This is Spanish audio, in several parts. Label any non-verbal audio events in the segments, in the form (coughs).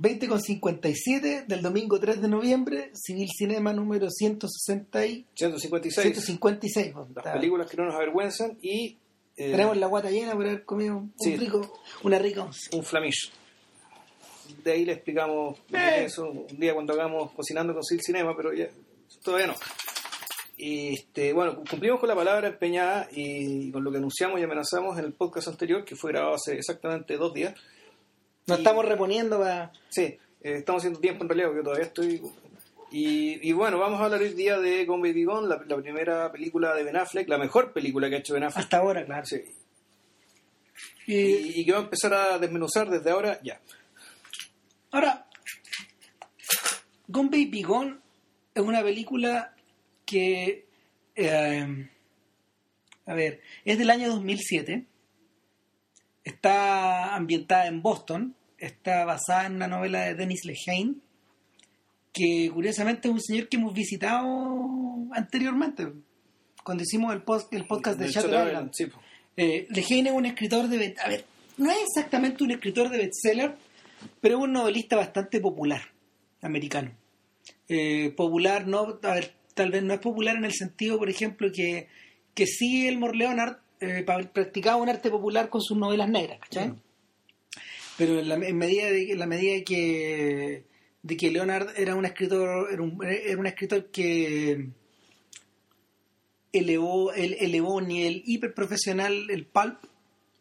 20,57 del domingo 3 de noviembre, Civil Cinema número 160 y 156. 156. pues, Las está- películas que no nos avergüenzan y eh, Tenemos la guata llena por haber comido un Sí. rico, una rica once. un flamish. De ahí le explicamos Eh. eso un día cuando hagamos cocinando con Sil Cinema, pero ya todavía no. Y este, bueno, cumplimos con la palabra empeñada y con lo que anunciamos y amenazamos en el podcast anterior, que fue grabado hace exactamente dos días. Nos Y- estamos reponiendo para... Sí, eh, estamos haciendo tiempo en realidad, porque todavía estoy. Y, y bueno, vamos a hablar hoy día de Gone Baby Gone, la, la primera película de Ben Affleck, la mejor película que ha hecho Ben Affleck. Hasta ahora, claro. Sí. Y Y, y que va a empezar a desmenuzar desde ahora ya. ahora, Gone Baby Gone es una película que... eh, a ver, es del año 2007. Está ambientada en Boston. Está basada en una novela de Dennis Lehane, que curiosamente es un señor que hemos visitado anteriormente, cuando hicimos el, post- el podcast de Shutter Island. Sí. Eh, Lehane es un escritor de... A ver, no es exactamente un escritor de bestseller, pero es un novelista bastante popular, americano. Eh, popular, no, a ver, tal vez no es popular en el sentido, por ejemplo, que, que sí Elmore Leonard eh, practicaba un arte popular con sus novelas negras, ¿cachai? Mm. Pero en, la, en medida de, en la medida que de que Leonard era un escritor era un, era un escritor que elevó el elevó a un nivel hiperprofesional el pulp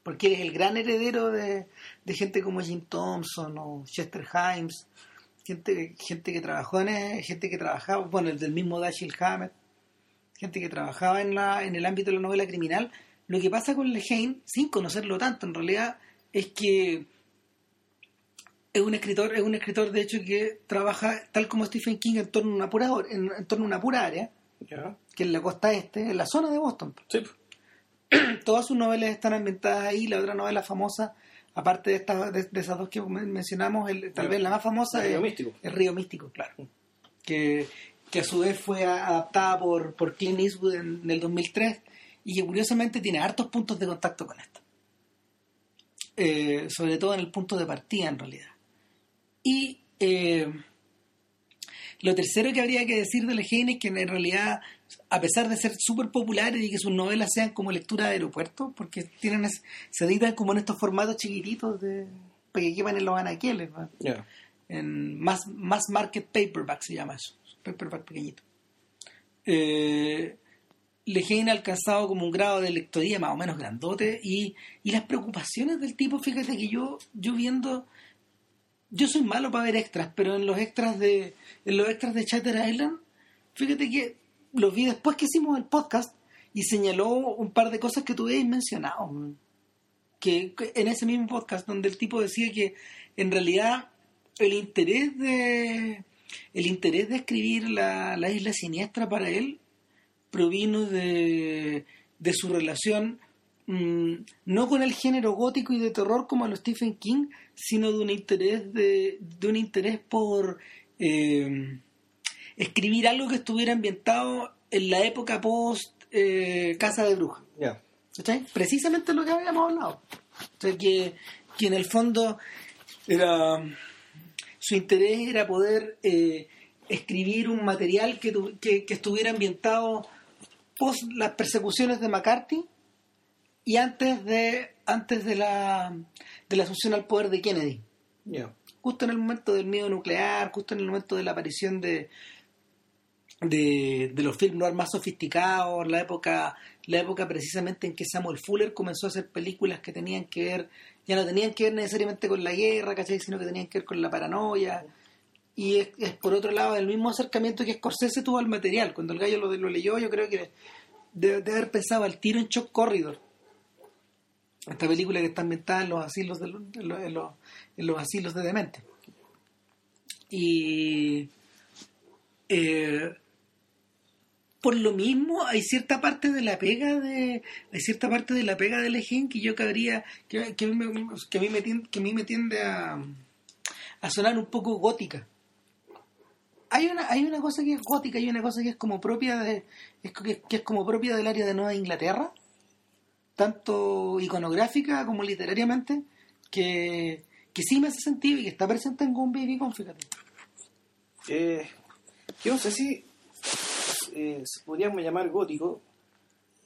porque él es el gran heredero de, de gente como Jim Thompson o Chester Himes gente gente que trabajó en gente que trabajaba bueno el del mismo Dashiell Hammett gente que trabajaba en la en el ámbito de la novela criminal. Lo que pasa con Lehane sin conocerlo tanto en realidad es que es un escritor es un escritor de hecho que trabaja tal como Stephen King en torno a una pura en, en torno a una pura área que es la costa este en la zona de Boston Sí, (clears throat) todas sus novelas están ambientadas ahí. La otra novela famosa, aparte de, estas de, de esas dos que men- mencionamos, el- tal vez la más famosa Río es Místico. es Río Místico, claro. Que, que a su vez fue adaptada por, por Clint Eastwood en, en el 2003 y que curiosamente tiene hartos puntos de contacto con esto. Eh, sobre todo en el punto de partida, en realidad. Y eh, lo tercero que habría que decir de Lehane es que en realidad, a pesar de ser súper populares y que sus novelas sean como lectura de aeropuerto, porque tienen es- se editan como en estos formatos chiquititos de para que quepan en los anaqueles, ¿no? Ya. en más, más market paperback se llama eso, paperback pequeñito. Eh, Lehane ha alcanzado como un grado de lectoría más o menos grandote y, y las preocupaciones del tipo, fíjate que yo, yo viendo, yo soy malo para ver extras, pero en los extras de, en los extras de Chatter Island, fíjate que los vi después que hicimos el podcast y señaló un par de cosas que tú habías mencionado. que en ese mismo podcast donde el tipo decía que en realidad el interés de el interés de escribir la, la isla siniestra para él provino de, de su relación mm, no con el género gótico y de terror como a los Stephen King sino de un interés de, de un interés por eh, escribir algo que estuviera ambientado en la época post eh, Casa de Brujas. Precisamente lo que habíamos hablado. O sea, que, que en el fondo era su interés era poder eh, escribir un material que, tu- que, que estuviera ambientado post las persecuciones de McCarthy y antes de antes de la de la asunción al poder de Kennedy Ya. justo en el momento del miedo nuclear, justo en el momento de la aparición de, de, de los films noir más sofisticados, la época, la época precisamente en que Samuel Fuller comenzó a hacer películas que tenían que ver, ya no tenían que ver necesariamente con la guerra, ¿cachai? sino que tenían que ver con la paranoia. Y es, es, por otro lado el mismo acercamiento que Scorsese tuvo al material. Cuando el gallo lo, lo leyó, yo creo que debe de haber pensado al tiro en Shock Corridor. Esta película que está ambientada en los asilos de, los- asilos de demente. Y eh, por lo mismo hay cierta parte de la pega de hay cierta parte de la pega del Egen que yo cabría que, que me, que a mí me tiende, que a mí me tiende a, sonar un poco gótica hay una hay una cosa que es gótica y una cosa que es como propia de es que es como propia del área de Nueva Inglaterra tanto iconográfica como literariamente que, que sí me hace sentido y que está presente en Baby Gone, fíjate. Eh, yo no sé si eh, podríamos llamar gótico.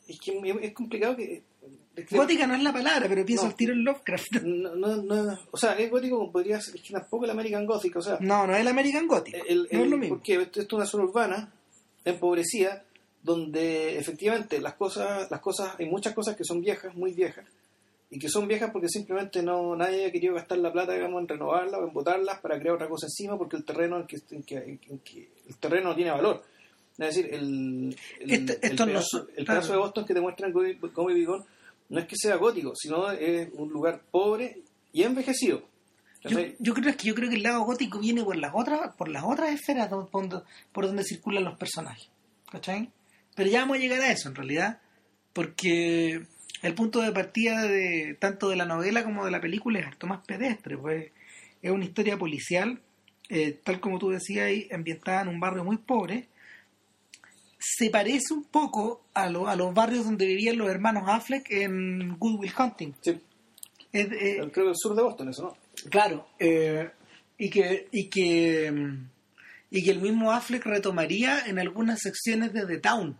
Es que es complicado que... es que- Gótica no es la palabra, pero pienso No. al tiro en Lovecraft. No, no, no, o sea, es gótico como podría ser, es que tampoco el American Gothic, o sea, No, no es el American Gothic. el, no es lo mismo. porque esto es una zona urbana, empobrecida, donde efectivamente las cosas, las cosas, hay muchas cosas que son viejas, muy viejas, y que son viejas porque simplemente no nadie ha querido gastar la plata, digamos, en renovarlas o en botarlas para crear otra cosa encima, porque el terreno en que, en que- en que- el terreno no tiene valor. Es decir, el, el, Este- el no pedazo, son- el claro. pedazo de Boston que te muestran como Bigón no es que sea gótico, sino es un lugar pobre y envejecido. Yo, yo creo que yo creo que el lado gótico viene por las otras por las otras esferas por donde, por donde circulan los personajes ¿cachai? Pero ya vamos a llegar a eso en realidad porque el punto de partida de tanto de la novela como de la película es harto más pedestre pues es una historia policial eh, tal como tú decías ahí ambientada en un barrio muy pobre. Se parece un poco a, lo- a los barrios donde vivían los hermanos Affleck en Good Will Hunting. Sí, Es- eh, creo que el sur de Boston, eso, ¿no? Claro, eh, y que y que mm, y que el mismo Affleck retomaría en algunas secciones de The Town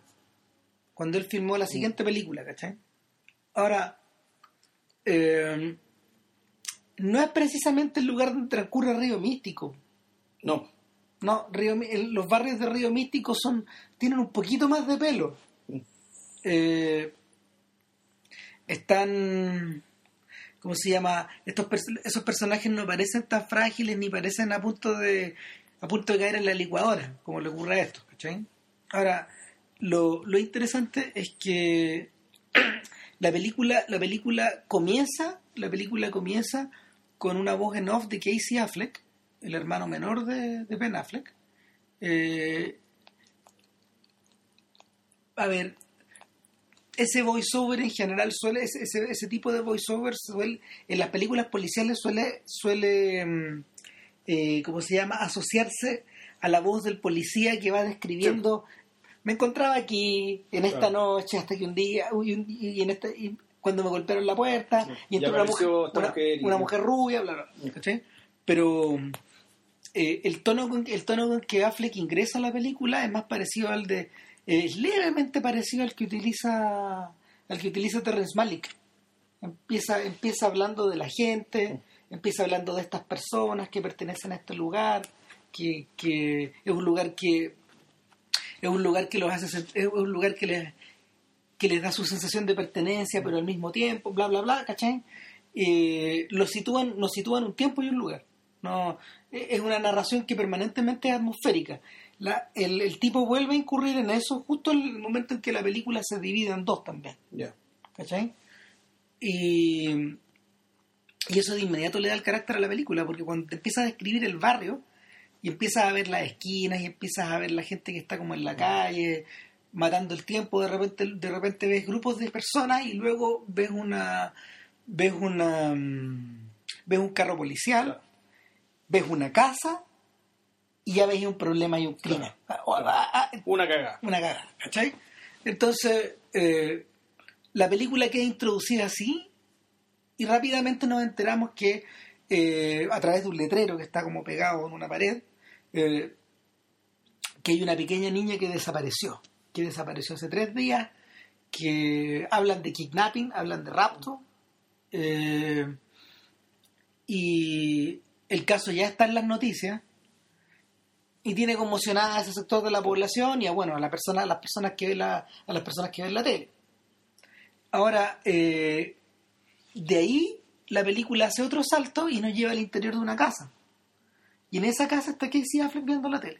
cuando él filmó la siguiente película, ¿cachai? Ahora, eh, no es precisamente el lugar donde transcurre Río Místico. No, No, Río, los barrios de Río Místico son tienen un poquito más de pelo. Mm. Eh, están, ¿cómo se llama? Estos esos personajes no parecen tan frágiles ni parecen a punto de a punto de caer en la licuadora, como le ocurre a esto, ¿cachai? Ahora, lo, interesante es que (clears throat) la película, la película comienza, la película comienza con una voz en off de Casey Affleck, el hermano menor de, de Ben Affleck. Eh, a ver, ese voiceover en general suele, ese, ese, ese tipo de voiceover suele, en las películas policiales suele, suele, mm, eh, ¿cómo se llama? Asociarse a la voz del policía que va describiendo. Me encontraba aquí en esta Claro. noche hasta que un día, uy, un- y, en esta, y cuando me golpearon la puerta, y Y entró una mujer, una, mujer y- una mujer rubia, bla, bla, bla. Pero eh, el tono con el tono con que Affleck ingresa a la película es más parecido al de eh, es levemente parecido al que utiliza al que utiliza Terrence Malick. Empieza empieza hablando de la gente empieza hablando de estas personas que pertenecen a este lugar que, que es un lugar que es un lugar que los hace es un lugar que les que les da su sensación de pertenencia pero al mismo tiempo bla bla bla ¿cachai? Eh, lo sitúan nos sitúan un tiempo y un lugar no eh, es una narración que permanentemente es atmosférica La- el, el tipo vuelve a incurrir en eso justo en el momento en que la película se divide en dos también. Y, y eso de inmediato le da el carácter a la película, porque cuando te empiezas a describir el barrio y empiezas a ver las esquinas y empiezas a ver la gente que está como en la calle, matando el tiempo, de repente, de repente ves grupos de personas y luego ves una ves una mm, ves un carro policial, ves una casa y ya ves un problema y un crimen. O- ah, ah, Una cagada. una cagada, ¿cachai? Entonces, eh, la película queda introducida así y rápidamente nos enteramos que eh, a través de un letrero que está como pegado en una pared, eh, que hay una pequeña niña que desapareció, que desapareció hace tres días, que hablan de kidnapping, hablan de rapto, eh, y el caso ya está en las noticias y tiene conmocionada a ese sector de la población y a bueno a la persona a las personas que ven la a las personas que ven la tele. Ahora eh, de ahí la película hace otro salto y nos lleva al interior de una casa y en esa casa está Casey Affleck viendo la tele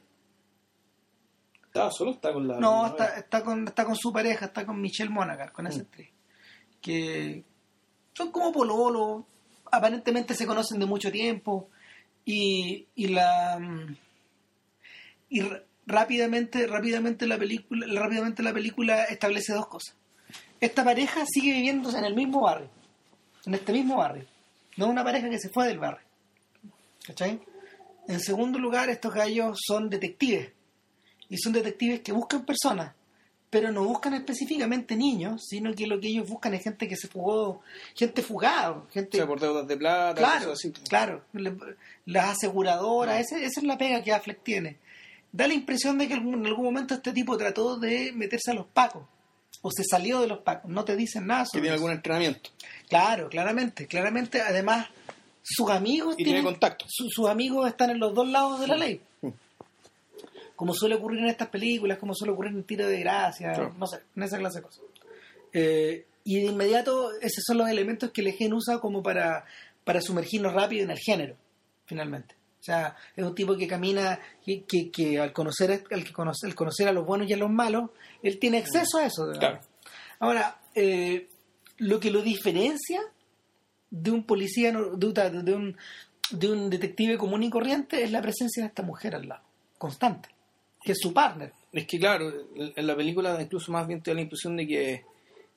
Estaba solo, está con la. no está, está con está con su pareja está con Michelle Monaghan con esa Mm. actriz que son como pololo aparentemente se conocen de mucho tiempo y, y la y rápidamente rápidamente la película rápidamente la película establece dos cosas esta pareja sigue viviendo en el mismo barrio en este mismo barrio no una pareja que se fue del barrio ¿cachai? En segundo lugar estos gallos son detectives y son detectives que buscan personas pero no buscan específicamente niños, sino que lo que ellos buscan es gente que se fugó, gente fugada, gente... O sea, por deudas de plata, Claro, así. claro. Las aseguradoras, ese- esa es la pega que Affleck tiene. Da la impresión de que en algún momento este tipo trató de meterse a los pacos. O se salió de los pacos. No te dicen nada Que sobre tiene eso. algún entrenamiento. Claro, claramente. Claramente, además, sus amigos Y tiene tienen- su- sus amigos están en los dos lados de la ley. Mm. Como suele ocurrir en estas películas, como suele ocurrir en Tiro de Gracia, Claro. no sé, en esa clase de cosas. Eh, y de inmediato, esos son los elementos que Lejen usa como para, para sumergirnos rápido en el género, finalmente. O sea, es un tipo que camina, que, que, que al conocer al que conoce, al conocer a los buenos y a los malos, él tiene acceso a eso. Claro. Ahora, eh, lo que lo diferencia de un policía, de, un- de un, de un detective común y corriente es la presencia de esta mujer al lado, constante, que es su partner. Es que claro, en la película incluso más bien te da la impresión de que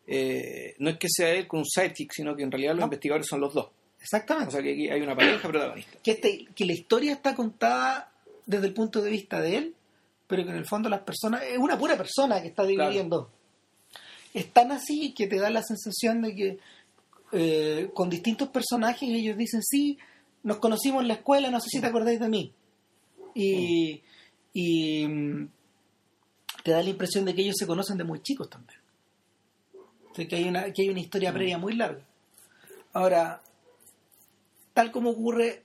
eh, no es que sea él con un sidekick, sino que en realidad los No. investigadores son los dos. Exactamente. O sea que aquí hay una pareja protagonista. que, este- que la historia está contada desde el punto de vista de él, pero que en el fondo las personas, es una pura persona que está dividida en dos. Es tan así que te da la sensación de que eh, con distintos personajes ellos dicen, sí, nos conocimos en la escuela, no sé si te acordáis de mí. Y, y mm, te da la impresión de que ellos se conocen de muy chicos también. Sea, que hay una, que hay una historia previa muy larga. Ahora, tal como ocurre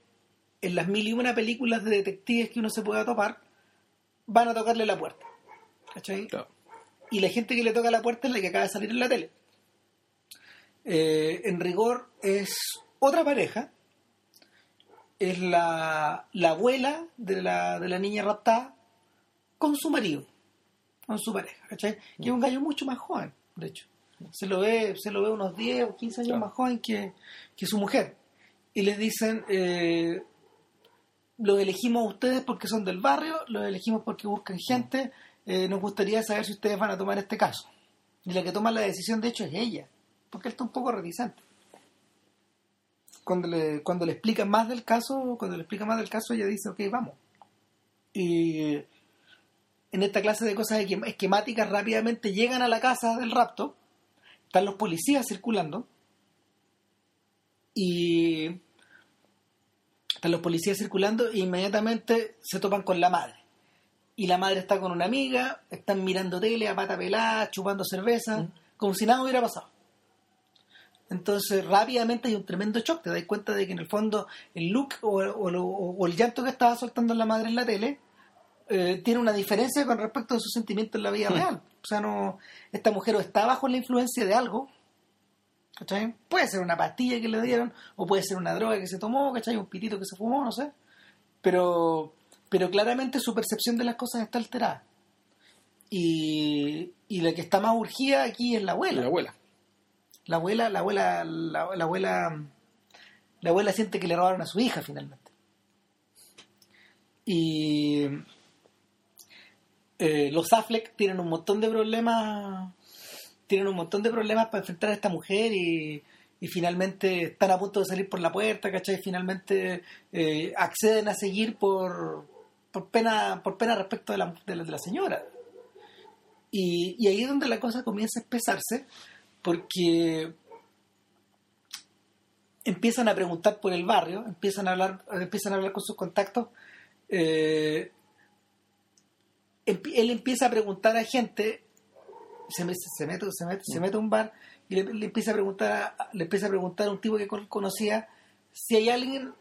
en las mil y una películas de detectives que uno se pueda topar, van a tocarle la puerta. ¿Cachai? Y la gente que le toca la puerta es la que acaba de salir en la tele. Eh, en rigor es otra pareja. Es la, la abuela de la, de la niña raptada con su marido, con su pareja, ¿cachai? Que es un gallo mucho más joven, de hecho. Se lo ve, se lo ve unos 10 o 15 años Claro. más joven que, que su mujer. Y les dicen, eh, los elegimos a ustedes porque son del barrio, los elegimos porque buscan gente, eh, nos gustaría saber si ustedes van a tomar este caso. Y la que toma la decisión, de hecho, es ella, porque él está un poco reticente. Cuando le, cuando le explican más del caso, cuando le explican más del caso, ella dice, ok, vamos. Y en esta clase de cosas esquem- esquemáticas rápidamente llegan a la casa del rapto, están los policías circulando, y están los policías circulando e inmediatamente se topan con la madre. Y la madre está con una amiga, están mirando tele a pata pelada, chupando cerveza, como si nada hubiera pasado. Entonces rápidamente hay un tremendo shock, te das cuenta de que en el fondo el look o, o lo- o el llanto que estaba soltando la madre en la tele eh, tiene una diferencia con respecto a sus sentimientos en la vida real. O sea, no, esta mujer o está bajo la influencia de algo, ¿cachai? Puede ser una pastilla que le dieron, o puede ser una droga que se tomó, ¿cachai? Un pitito que se fumó, no sé. Pero, pero claramente su percepción de las cosas está alterada. Y, y la que está más urgida aquí es la abuela. La abuela. La abuela, la abuela, la, la abuela, la abuela siente que le robaron a su hija finalmente. Y eh, los Affleck tienen un montón de problemas, tienen un montón de problemas para enfrentar a esta mujer y, y finalmente están a punto de salir por la puerta, ¿cachai? Finalmente eh, acceden a seguir por, por pena, por pena respecto de la, de la, señora. Y ahí es donde la cosa comienza a espesarse porque empiezan a preguntar por el barrio, empiezan a hablar, empiezan a hablar con sus contactos. eh, él empieza a preguntar a gente, se, me- se mete, se mete, se mete a un bar y le, le empieza a preguntar a, le empieza a preguntar a un tipo que con- conocía si hay alguien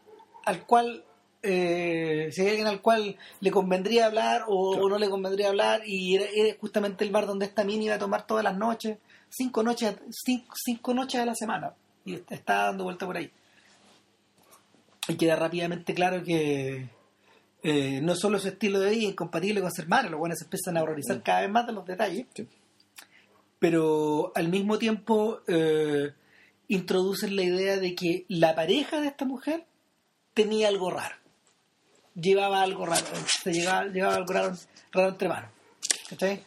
al cual eh, si hay alguien al cual le convendría hablar o, Claro. o no le convendría hablar y era, era justamente el bar donde esta mini iba a tomar todas las noches cinco noches cinco, cinco noches a la semana y está dando vuelta por ahí y queda rápidamente claro que eh, no solo su estilo de vida es incompatible con ser madre, los buenos se empiezan a horrorizar cada vez más de los detalles, Sí. pero al mismo tiempo eh, introducen la idea de que la pareja de esta mujer tenía algo raro, llevaba algo raro, se llevaba, llevaba algo raro, raro entre manos. ¿cachai?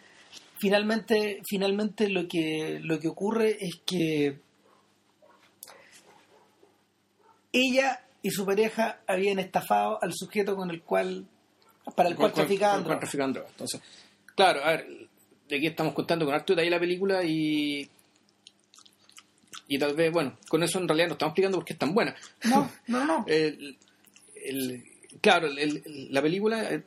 Finalmente, finalmente lo que lo que ocurre es que ella y su pareja habían estafado al sujeto con el cual para el cual con- traficaban. Entonces, claro, a ver, aquí estamos contando con harto detalle la película y y tal vez, bueno, con eso en realidad no estamos explicando por qué es tan buena. No, no, no. (laughs) El- el- claro, el- el- la película, eh,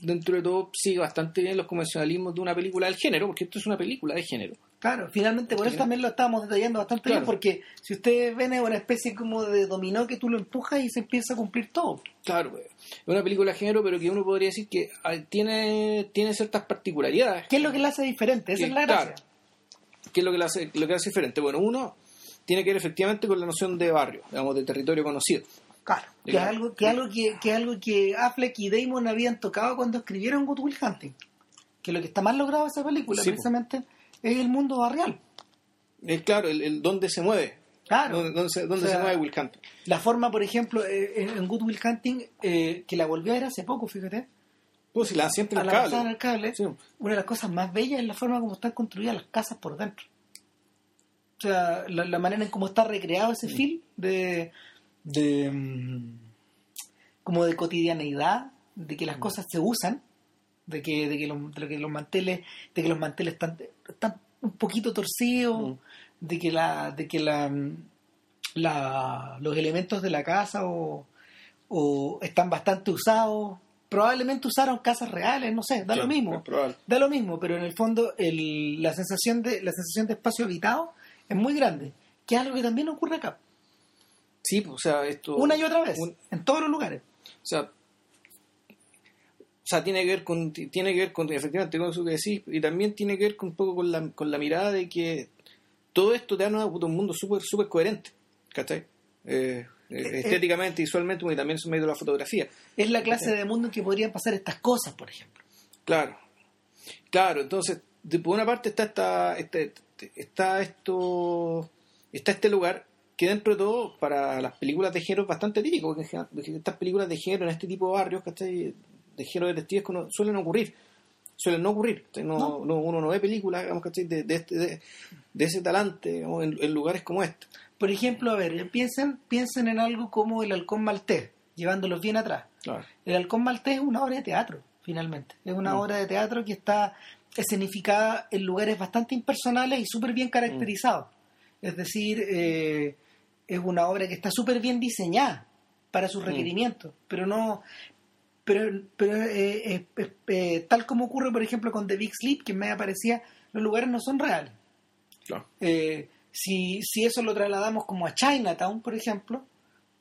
dentro de todo, sigue bastante bien los convencionalismos de una película del género, porque esto es una película de género. Claro, finalmente por eso también lo estábamos detallando bastante bien, porque si ustedes ven es una especie como de dominó que tú lo empujas y se empieza a cumplir todo. Claro, eh, es una película de género, pero que uno podría decir que ah, tiene, tiene ciertas particularidades. ¿Qué es lo que la hace diferente? Esa Que, es la gracia. claro, ¿Qué es lo que la hace, lo que hace diferente? Bueno, uno tiene que ver efectivamente con la noción de barrio, digamos, de territorio conocido. Claro, que es algo, que, es algo que, que es algo que Affleck y Damon habían tocado cuando escribieron Good Will Hunting. Que lo que está más logrado de esa película, Sí, po. precisamente, es el mundo barrial. Es claro, el, el dónde se mueve, Claro. dónde, dónde se, dónde O sea, se mueve Will Hunting. La forma, por ejemplo, eh, en Good Will Hunting, eh, que la volví a ver hace poco, fíjate, Pues si la a en en cable. el cable, Sí. una de las cosas más bellas es la forma como están construidas las casas por dentro. O sea, la, la manera en cómo está recreado ese film de, de mm, como de cotidianeidad, de que las cosas se usan, de que, de que, los, de que los manteles, de que los manteles están, están un poquito torcidos, Mm. de que la, de que la, mm, la- los elementos de la casa o, o están bastante usados. Probablemente usaron casas reales, no sé, da lo mismo. Da lo mismo, pero en el fondo el- la sensación de la sensación de espacio habitado es muy grande, que es algo que también ocurre acá, Sí, pues, o sea, esto... una y otra vez, un- en todos los lugares. O sea, o sea, tiene que ver con, tiene que ver con, efectivamente, con eso que decís, y también tiene que ver con un poco con la, con la mirada de que todo esto te da un mundo súper súper coherente, ¿cachai? Eh, eh, estéticamente, visualmente, y también es medio de la fotografía. Es la clase de mundo en que podrían pasar estas cosas, por ejemplo. Claro, claro, entonces, de, por una parte está esta, este, está esto, está este lugar que dentro de todo, para las películas de género es bastante típico, porque estas películas de género en este tipo de barrios, ¿cachai? de género de detectives suelen ocurrir, suelen no ocurrir, ¿cachai? no, No. no- uno no ve películas, digamos, ¿cachai? De, de, este- de- de ese talante digamos, en, en lugares como este. Por ejemplo, a ver, piensen, piensen en algo como el halcón maltés, llevándolos bien atrás. Claro. El halcón maltés es una obra de teatro, finalmente. Es una Mm. obra de teatro que está escenificada en lugares bastante impersonales y súper bien caracterizados. Es decir, eh, es una obra que está súper bien diseñada para sus Mm. requerimientos, pero no... Pero, pero eh, eh, tal como ocurre, por ejemplo, con The Big Sleep, que me aparecía, los lugares no son reales. Claro. Eh, si, si eso lo trasladamos como a Chinatown, por ejemplo,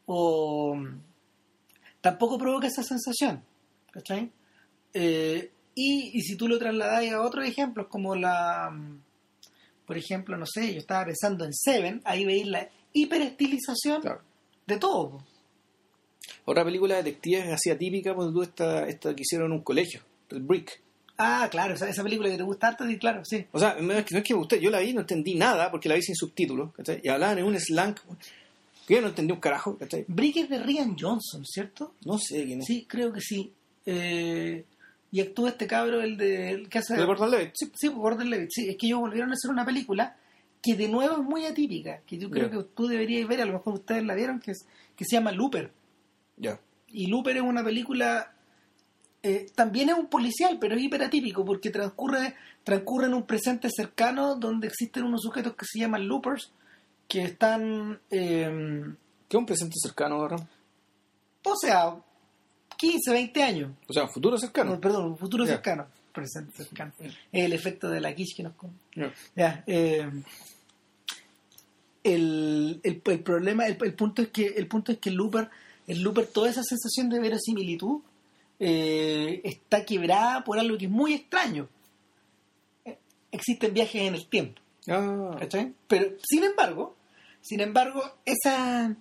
o tampoco provoca esa sensación, ¿cachai? Eh, y, y si tú lo trasladas a otros ejemplos, como la, por ejemplo, no sé, yo estaba pensando en Seven, ahí veis la hiperestilización Claro. de todo. Otra película de detectives así atípica, pues tú esta, esta que hicieron en un colegio, el Brick. Ah, claro, esa, esa película que te gusta harto, claro, sí. O sea, no es que, no es que me guste, yo la vi, no entendí nada porque la vi sin subtítulos, ¿cachai? Y hablaban en un slang que yo no entendí un carajo, ¿cachai? Brick es de Rian Johnson, ¿cierto? No sé quién es. Sí, creo que sí. Eh, y actúa este cabro, el de el que hace... ¿De Gordon Levitt? Sí, sí, Gordon Levitt. Sí, es que ellos volvieron a hacer una película que de nuevo es muy atípica, que yo creo que tú deberías ver, a lo mejor ustedes la vieron, que, es, que se llama Looper. Ya. Y Looper es una película, eh, también es un policial, pero es hiperatípico porque transcurre, transcurre en un presente cercano donde existen unos sujetos que se llaman Loopers, que están, eh, ¿Qué es un presente cercano, ahora? o sea, 15, 20 años. O sea, un futuro cercano. No, perdón, un futuro cercano. Presente cercano. Es el efecto de la quiche que nos come. Ya, eh, el, el, el problema, el, el punto es que el punto es que el looper, el looper, toda esa sensación de verosimilitud eh, está quebrada por algo que es muy extraño. Eh, Existen viajes en el tiempo. Ah. Pero sin embargo, sin embargo, esa,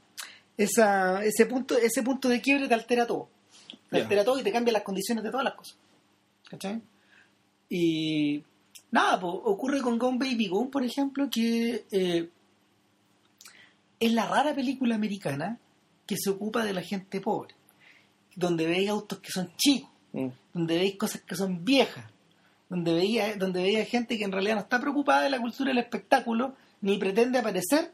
esa, ese punto, ese punto de quiebre te altera todo. Te altera todo y te cambia las condiciones de todas las cosas. ¿Cachai? Y nada, pues, ocurre con Gone Baby Gone, por ejemplo, que eh, es la rara película americana que se ocupa de la gente pobre. Donde veis autos que son chicos, mm. donde veis cosas que son viejas, donde veía, donde veía gente que en realidad no está preocupada de la cultura del espectáculo, ni pretende aparecer,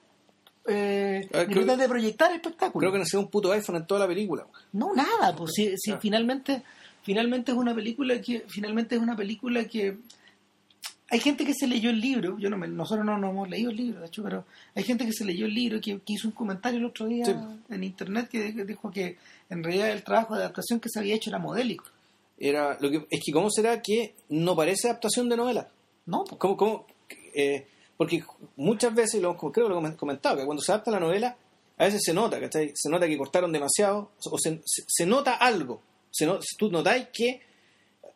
eh, Ah, ni creo- pretende proyectar espectáculo. Creo que no sea un puto iPhone en toda la película. No, nada, pues si, si Ah. finalmente, finalmente es una película que, finalmente es una película que hay gente que se leyó el libro, yo no me- nosotros no nos hemos leído el libro, de hecho, pero hay gente que se leyó el libro que, que hizo un comentario el otro día Sí. en internet que, dijo que en realidad el trabajo de adaptación que se había hecho era modélico. Era lo que, es que, ¿cómo será que no parece adaptación de novela? No, po. ¿Cómo, cómo, eh, porque muchas veces, lo, creo que lo hemos comentado, que cuando se adapta la novela, a veces se nota, ¿cachai? Se nota que cortaron demasiado, o se, se- se nota algo. Se no- tú notáis que,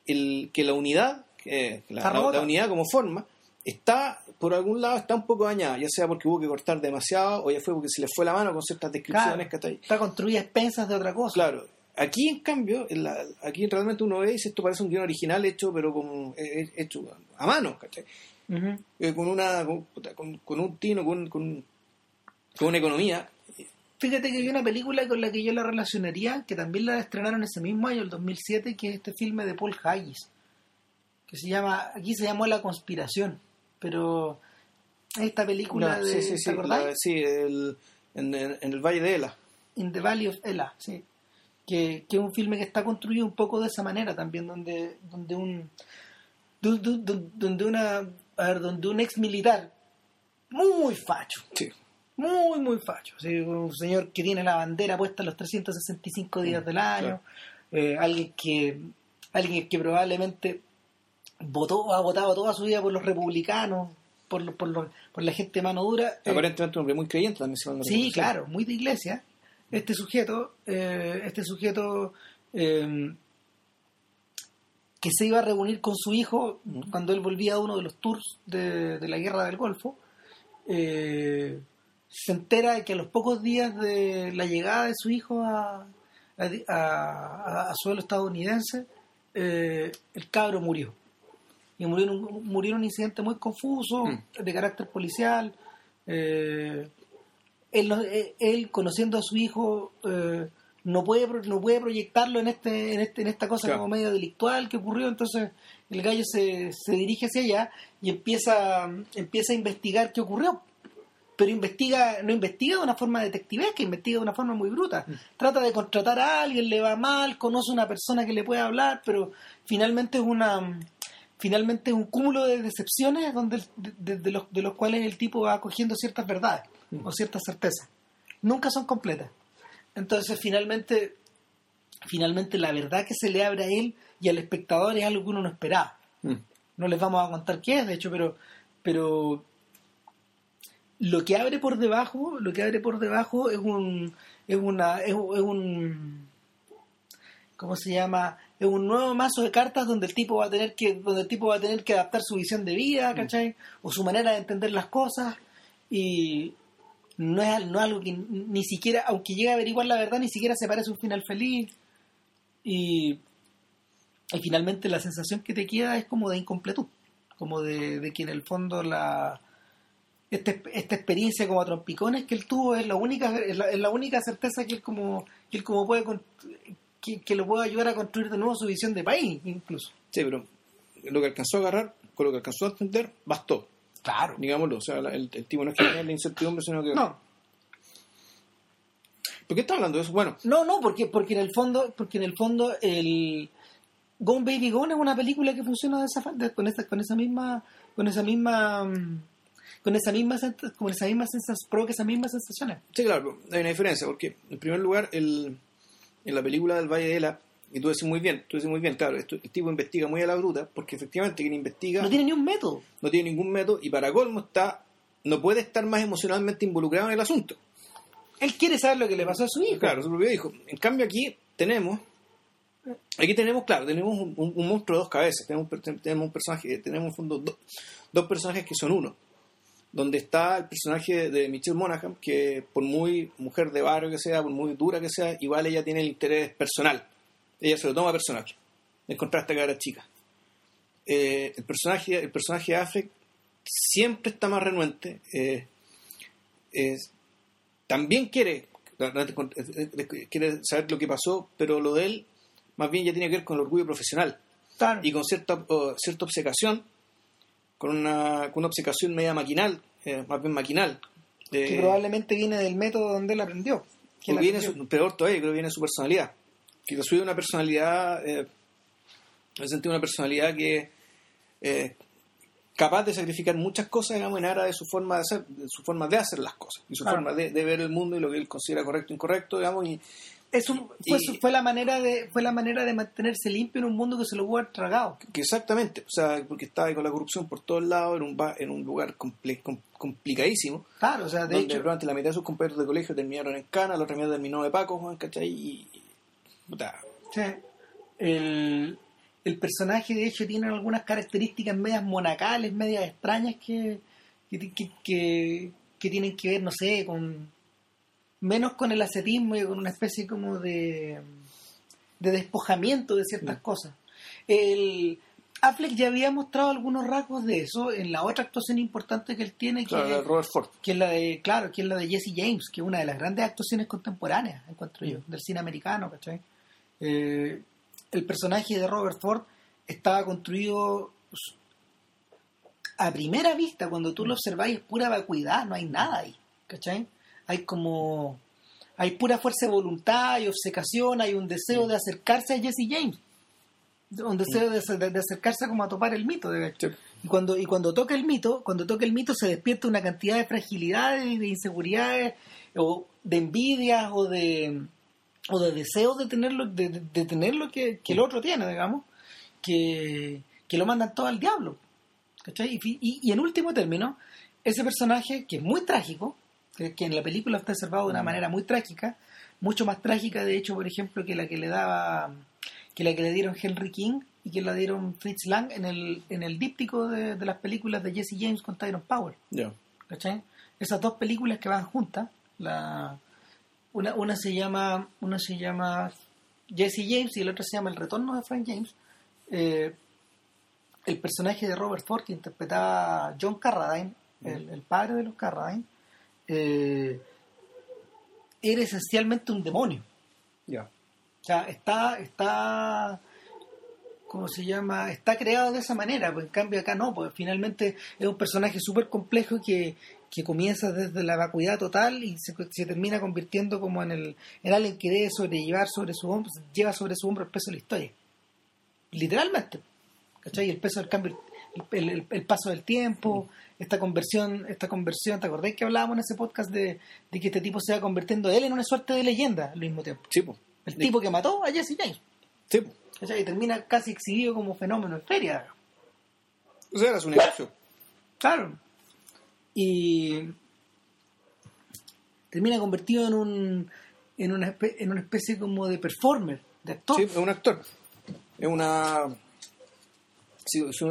el, que la unidad, que la, Está la- rota. la unidad como forma, está, por algún lado, está un poco dañada, ya sea porque hubo que cortar demasiado, o ya fue porque se le fue la mano con ciertas descripciones, Claro, ¿cachai? está construida a expensas de otra cosa. Claro. Aquí, en cambio, en la- aquí realmente uno ve y esto parece un guion original hecho, pero con, eh, eh, hecho a mano, ¿cachai? Eh, con una con- con un tino, con, con, con una economía. Fíjate que hay una película con la que yo la relacionaría, que también la estrenaron ese mismo año, el 2007, que es este filme de Paul Haggis, que se llama, aquí se llamó La Conspiración, pero esta película No, de, sí, sí, ¿te acordás? la- sí, el- en, el Valle de Ela. In the Valley of Ella, sí. Que, que es un filme que está construido un poco de esa manera también, donde, donde un donde una a ver, donde un ex militar muy facho, Sí. Muy muy facho, sí, un señor que tiene la bandera puesta los 365 días del año, eh, alguien que alguien que probablemente votó ha votado toda su vida por los republicanos, por por, por la gente mano dura. eh, Aparentemente un hombre muy creyente también. no Sí, claro, muy de iglesia. Este sujeto, eh, este sujeto eh, que se iba a reunir con su hijo cuando él volvía de uno de los tours de, de la guerra del Golfo, eh, se entera de que a los pocos días de la llegada de su hijo a, a, a- a suelo estadounidense, eh, el cabro murió. Y murió en un, murió en un incidente muy confuso, Mm. de carácter policial. eh, él, eh, él, conociendo a su hijo, eh, no puede no puede proyectarlo en este en este en esta cosa Claro. como medio delictual que ocurrió entonces el gallo se, se dirige hacia allá y empieza empieza a investigar qué ocurrió pero investiga no investiga de una forma detectivesca investiga de una forma muy bruta. Trata de contratar a alguien le va mal conoce a una persona que le puede hablar pero finalmente es una finalmente es un cúmulo de decepciones donde de, los, de los cuales el tipo va cogiendo ciertas verdades o ciertas certezas. Nunca son completas. Entonces finalmente finalmente la verdad que se le abre a él y al espectador es algo que uno no esperaba. Mm. no les vamos a contar qué es de hecho pero pero lo que abre por debajo lo que abre por debajo es un es una es, un- es un cómo se llama es un nuevo mazo de cartas donde el tipo va a tener que donde el tipo va a tener que adaptar su visión de vida ¿cachai? o su manera de entender las cosas. Y no es, no es algo que ni siquiera aunque llegue a averiguar la verdad ni siquiera se parece un final feliz. Y y finalmente la sensación que te queda es como de incompletud, como de, de que en el fondo la este- esta experiencia como a trompicones que él tuvo es la única es la, es la única certeza que él como que él como puede que, que lo puede ayudar a construir de nuevo su visión de país incluso Sí, pero lo que alcanzó a agarrar, con lo que alcanzó a entender, bastó. claro Digámoslo. O sea, la- el, el tipo no es que tenga la incertidumbre, sino que. no ¿Por qué está hablando de eso? Bueno, no no porque porque en el fondo porque en el fondo el Gone Baby Gone es una película que funciona de esa, de- con esa con esa misma con esa misma mm, con esa misma con esa misma sensación provoca esas mismas sensaciones Sí, claro, hay una diferencia, porque en primer lugar, el, en la película del Valle de Ela, y tú decís muy bien, tú decís muy bien, claro, esto- el tipo investiga muy a la bruta, porque efectivamente quien investiga no tiene ni un método no tiene ningún método, y para colmo está, no puede estar más emocionalmente involucrado en el asunto. él quiere saber lo que le pasó a su hijo Claro, su propio hijo. En cambio aquí tenemos, aquí tenemos, claro, tenemos un, un- un monstruo de dos cabezas, tenemos, un tenemos un personaje, tenemos en fondo do- dos personajes que son uno, donde está el personaje de Michelle Monaghan, que por muy mujer de barrio que sea, por muy dura que sea, igual ella tiene el interés personal, ella se lo toma personal, en contraste a cara chica. Eh, el personaje, el personaje de Affleck siempre está más renuente, eh, es- también quiere, quiere saber lo que pasó, pero lo de él más bien ya tiene que ver con el orgullo profesional Claro. y con cierta, cierta obcecación, con una, con una obcecación media maquinal, eh, más bien maquinal. Eh, que probablemente viene del método donde él aprendió que viene aprendió. su- peor todavía, creo que viene su personalidad. Que una personalidad, eh, en el sentido de una personalidad que, eh, capaz de sacrificar muchas cosas digamos, en aras de su forma de hacer, de su forma de hacer las cosas y su Claro. forma de, de ver el mundo y lo que él considera correcto e incorrecto, digamos, y Eso fue, Y- fue la manera de fue la manera de mantenerse limpio en un mundo que se lo hubo tragado. que exactamente, o sea, porque estaba con la corrupción por todos lados, en un, en un lugar comple- com- complicadísimo, Claro, o sea, de donde hecho, probablemente la mitad de sus compañeros de colegio terminaron en cana, la otra mitad terminó de Paco, Juan, ¿cachai? Y, y- puta, sí, el, el personaje de hecho tiene algunas características medias monacales, medias extrañas que, que, que, que- que tienen que ver, no sé, con menos con el ascetismo y con una especie como de, de despojamiento de ciertas cosas. El Affleck ya había mostrado algunos rasgos de eso en la otra actuación importante que él tiene, que, claro, Robert Ford. que es la de, claro, que es la de Jesse James, que es una de las grandes actuaciones contemporáneas, encuentro yo, del cine americano, ¿cachai? Eh, el personaje de Robert Ford estaba construido a primera vista, cuando tú lo observáis, es pura vacuidad, no hay nada ahí, ¿cachai? Hay como, hay pura fuerza de voluntad, hay obcecación, hay un deseo de acercarse a Jesse James, un deseo de, de- acercarse como a topar el mito, de hecho. Y cuando, y cuando toca el mito, cuando toca el mito se despierta una cantidad de fragilidades de inseguridades, o de envidias, o de o de deseos de tenerlo, de, de- tener lo que, que el otro tiene, digamos, que, que lo mandan todo al diablo. Y, y- y en último término, ese personaje que es muy trágico, que, que en la película está observado de una manera muy trágica, mucho más trágica de hecho, por ejemplo, que la que le daba que la que le dieron Henry King y que la dieron Fritz Lang en el, en el díptico de, de las películas de Jesse James con Tyrone Power. Ya. ¿cachai? Esas dos películas que van juntas, la, una, una se llama una se llama Jesse James y la otra se llama El retorno de Frank James. Eh, el personaje de Robert Ford que interpretaba John Carradine, el, el padre de los Carradine, eh, era esencialmente un demonio. Ya. O sea, está, está, ¿cómo se llama? Está creado de esa manera, pues en cambio acá no, pues finalmente es un personaje súper complejo que, que comienza desde la vacuidad total y se, se termina convirtiendo como en, el, en alguien que debe sobrellevar sobre su hombro, lleva sobre su hombro el peso de la historia. Literalmente. ¿Cachai? El peso del cambio, el, el- el paso del tiempo, esta conversión, esta conversión, ¿te acordás que hablábamos en ese podcast de, de que este tipo se va convirtiendo él en una suerte de leyenda al mismo tiempo? Sí, pues. El tipo que mató a Jesse James. Sí, po. ¿cachai? Y termina casi exhibido como fenómeno en feria. O sea, era su negocio. Claro. Y termina convertido en un en una, espe- en una especie como de performer, de actor. Sí, es un actor. Es una.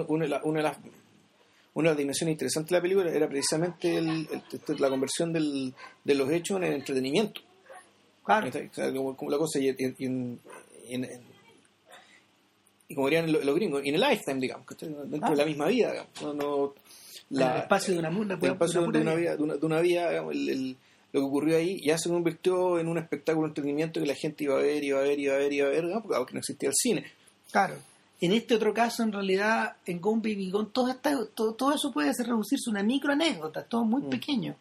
Una, de la- una de las. Una de las dimensiones interesantes de la película era precisamente el- el- la conversión del- de los hechos en el entretenimiento. Claro. Como, como la cosa, y, y- en- como dirían los, los gringos, en el lifetime, digamos, dentro Ah. de la misma vida. digamos. No, no- la- el espacio de una mula. el espacio de una vida, de una, de una vida, digamos, el- el- lo que ocurrió ahí ya se convirtió en un espectáculo de entretenimiento que la gente iba a ver, iba a ver, iba a ver, iba a ver, digamos, porque no existía el cine. Claro. En este otro caso, en realidad, en Gone Baby Gone, todo, está, todo, todo eso puede ser reducirse a una micro anécdota, todo muy Mm. pequeño.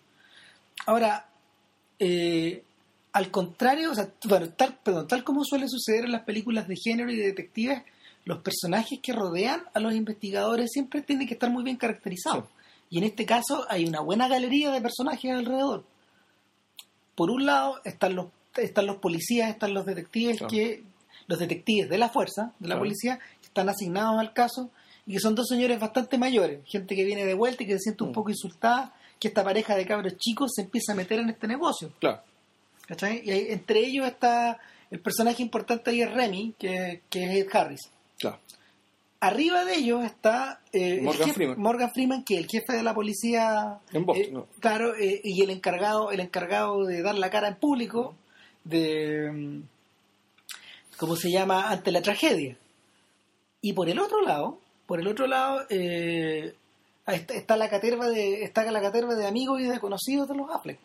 Ahora, eh, al contrario, o sea, bueno, tal, perdón, tal como suele suceder en las películas de género y de detectives, los personajes que rodean a los investigadores siempre tienen que estar muy bien caracterizados. Y en este caso hay una buena galería de personajes alrededor. Por un lado están los están los policías, están los detectives Claro. que los detectives de la fuerza, de la Claro. policía, están asignados al caso y que son dos señores bastante mayores, gente que viene de vuelta y que se siente un Mm. poco insultada, que esta pareja de cabros chicos se empieza a meter en este negocio. Claro. ¿cachai? Y entre ellos está el personaje importante ahí es Remy, que, que es Ed Harris. Claro. Arriba de ellos está eh, Morgan jefe- Freeman. Morgan Freeman, que es el jefe de la policía En Boston, eh, ¿no? Claro, eh, y el encargado, el encargado de dar la cara en público, de mm, ¿cómo se llama? ante la tragedia. Y por el otro lado, por el otro lado, eh, está, está la caterva de, está la caterva de amigos y de conocidos de los Affleck.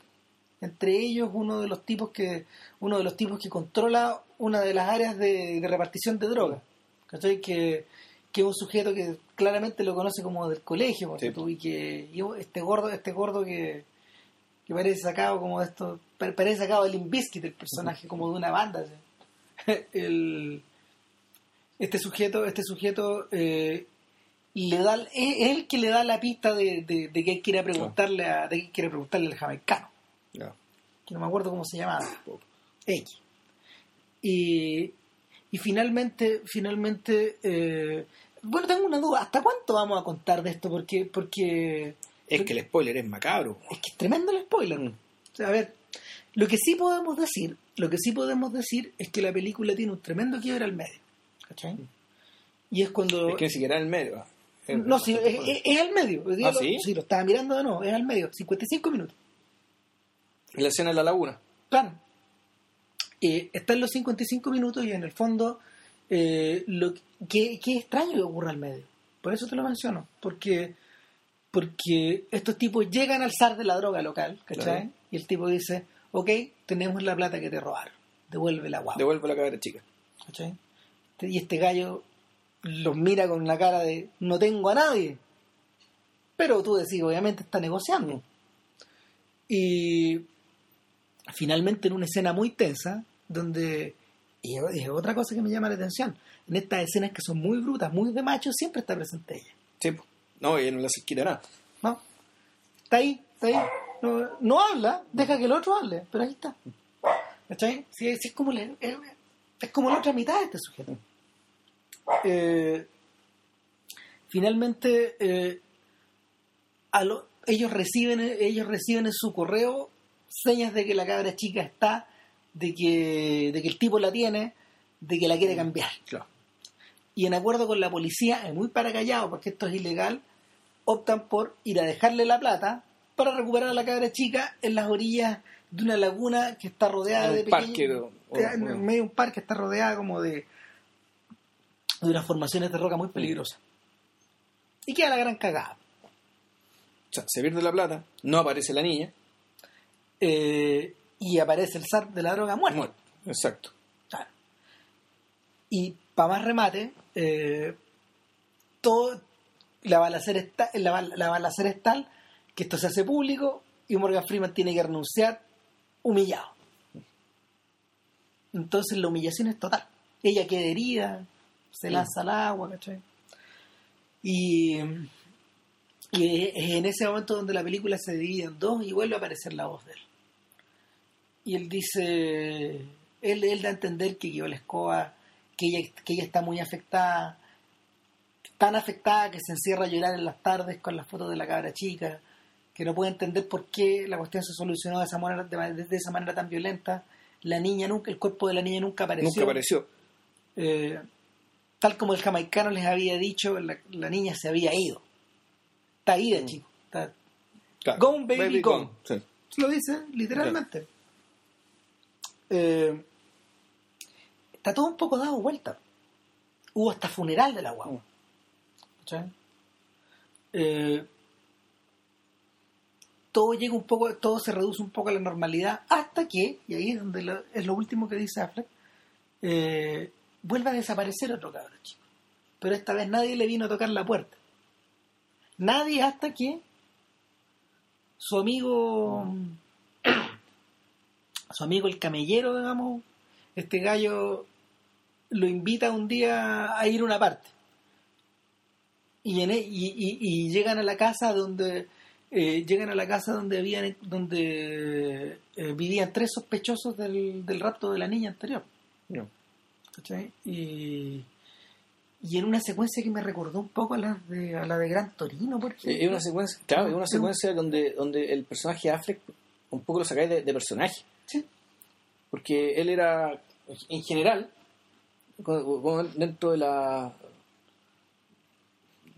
Entre ellos uno de los tipos que, uno de los tipos que controla una de las áreas de, de repartición de drogas. ¿Cachai? Que, que es un sujeto que claramente lo conoce como del colegio, porque Sí. tú, y que y este gordo, este gordo que, que parece sacado como de esto, pa- parece sacado del Limbiskit, el personaje, como de una banda. así. (laughs) El, este sujeto, este sujeto eh, le da es él que le da la pista de, de, de que a preguntarle a, de que quiere preguntarle al jamaicano. Que no me acuerdo cómo se llamaba. X. Y, y finalmente finalmente eh, bueno tengo una duda. Hasta cuánto vamos a contar de esto porque porque Es que el spoiler es macabro. es que es tremendo el spoiler. Mm. o sea, a ver lo que sí podemos decir lo que sí podemos decir es que la película tiene un tremendo quiebre al medio ¿cachai? y es cuando Es que ni siquiera en el medio. no, sí, es, es- es al medio. ¿Ah, lo- sí? lo estaba mirando de nuevo, es al medio. 55 minutos. La escena en la laguna. Claro. Eh, está en los 55 minutos y en el fondo, eh, lo que, que extraño que ocurra al medio. Por eso te lo menciono. Porque, porque estos tipos llegan al zar de la droga local, ¿cachai? Claro. Y el tipo dice, ok, tenemos la plata que te robaron. Devuelve la guagua. Devuelvo la cabra chica. ¿cachai? Y este gallo los mira con la cara de no tengo a nadie. Pero tú decís, obviamente está negociando. Y finalmente en una escena muy tensa, donde, y es- otra cosa que me llama la atención, en estas escenas que son muy brutas, muy de macho, siempre está presente ella. Sí. No, ella no le hace quita nada. ¿No? Está ahí, está ahí. No, no habla, deja que el otro hable, pero ahí está. ¿Cachai? Sí, sí, es, como la, es, es como la otra mitad de este sujeto. Eh, finalmente, eh, a lo- ellos, reciben, ellos reciben en su correo señas de que la cabra chica está, de que, de que el tipo la tiene, de que la quiere cambiar Claro. y en acuerdo con la policía, es muy para callado porque esto es ilegal, optan por ir a dejarle la plata para recuperar a la cabra chica en las orillas de una laguna que está rodeada En de un parque, pequeños- o- de- o- en medio de un parque está rodeada como de de unas formaciones de roca muy peligrosas y queda la gran cagada O sea, se pierde la plata, no aparece la niña. Eh, y aparece el zar de la droga muerto Muerto. Exacto. Claro. Y para más remate, eh, todo la balacera, la balacera es tal que esto se hace público y Morgan Freeman tiene que renunciar humillado. Entonces la humillación es total. Ella queda herida, se lanza al agua, ¿cachai? Y, y es en ese momento donde la película se divide en dos y vuelve a aparecer la voz de él. Y él dice, él, él da a entender que quedó la escoba, que ella, que ella está muy afectada, tan afectada que se encierra a llorar en las tardes con las fotos de la cabra chica, que no puede entender por qué la cuestión se solucionó de esa manera, de, de esa manera tan violenta. La niña nunca, el cuerpo de la niña nunca apareció. Nunca apareció. Eh, tal como el jamaicano les había dicho, la, la niña se había ido. Está ida, Mm. chico. Está- Claro. Gone, baby, gone. Sí. lo dice literalmente. Eh, está todo un poco dado vuelta. Hubo hasta funeral de la guagua. ¿Cachai? Eh, todo llega un poco, todo se reduce un poco a la normalidad hasta que, y ahí es donde lo- es lo último que dice Affleck, eh, vuelve a desaparecer otro cabrón chico. Pero esta vez nadie le vino a tocar la puerta. Nadie hasta que su amigo su amigo el camellero digamos este gallo lo invita un día a ir a una parte y, e- llegan a la casa donde eh, llegan a la casa donde habían donde eh, vivían tres sospechosos del, del rapto de la niña anterior No. ¿Cachai? y y en una secuencia que me recordó un poco a la de, a la de Gran Torino por Sí, Es una secuencia, claro, es una secuencia donde, donde el personaje Affleck un poco lo sacáis de, de personaje. Sí. Porque él era, en general, dentro de la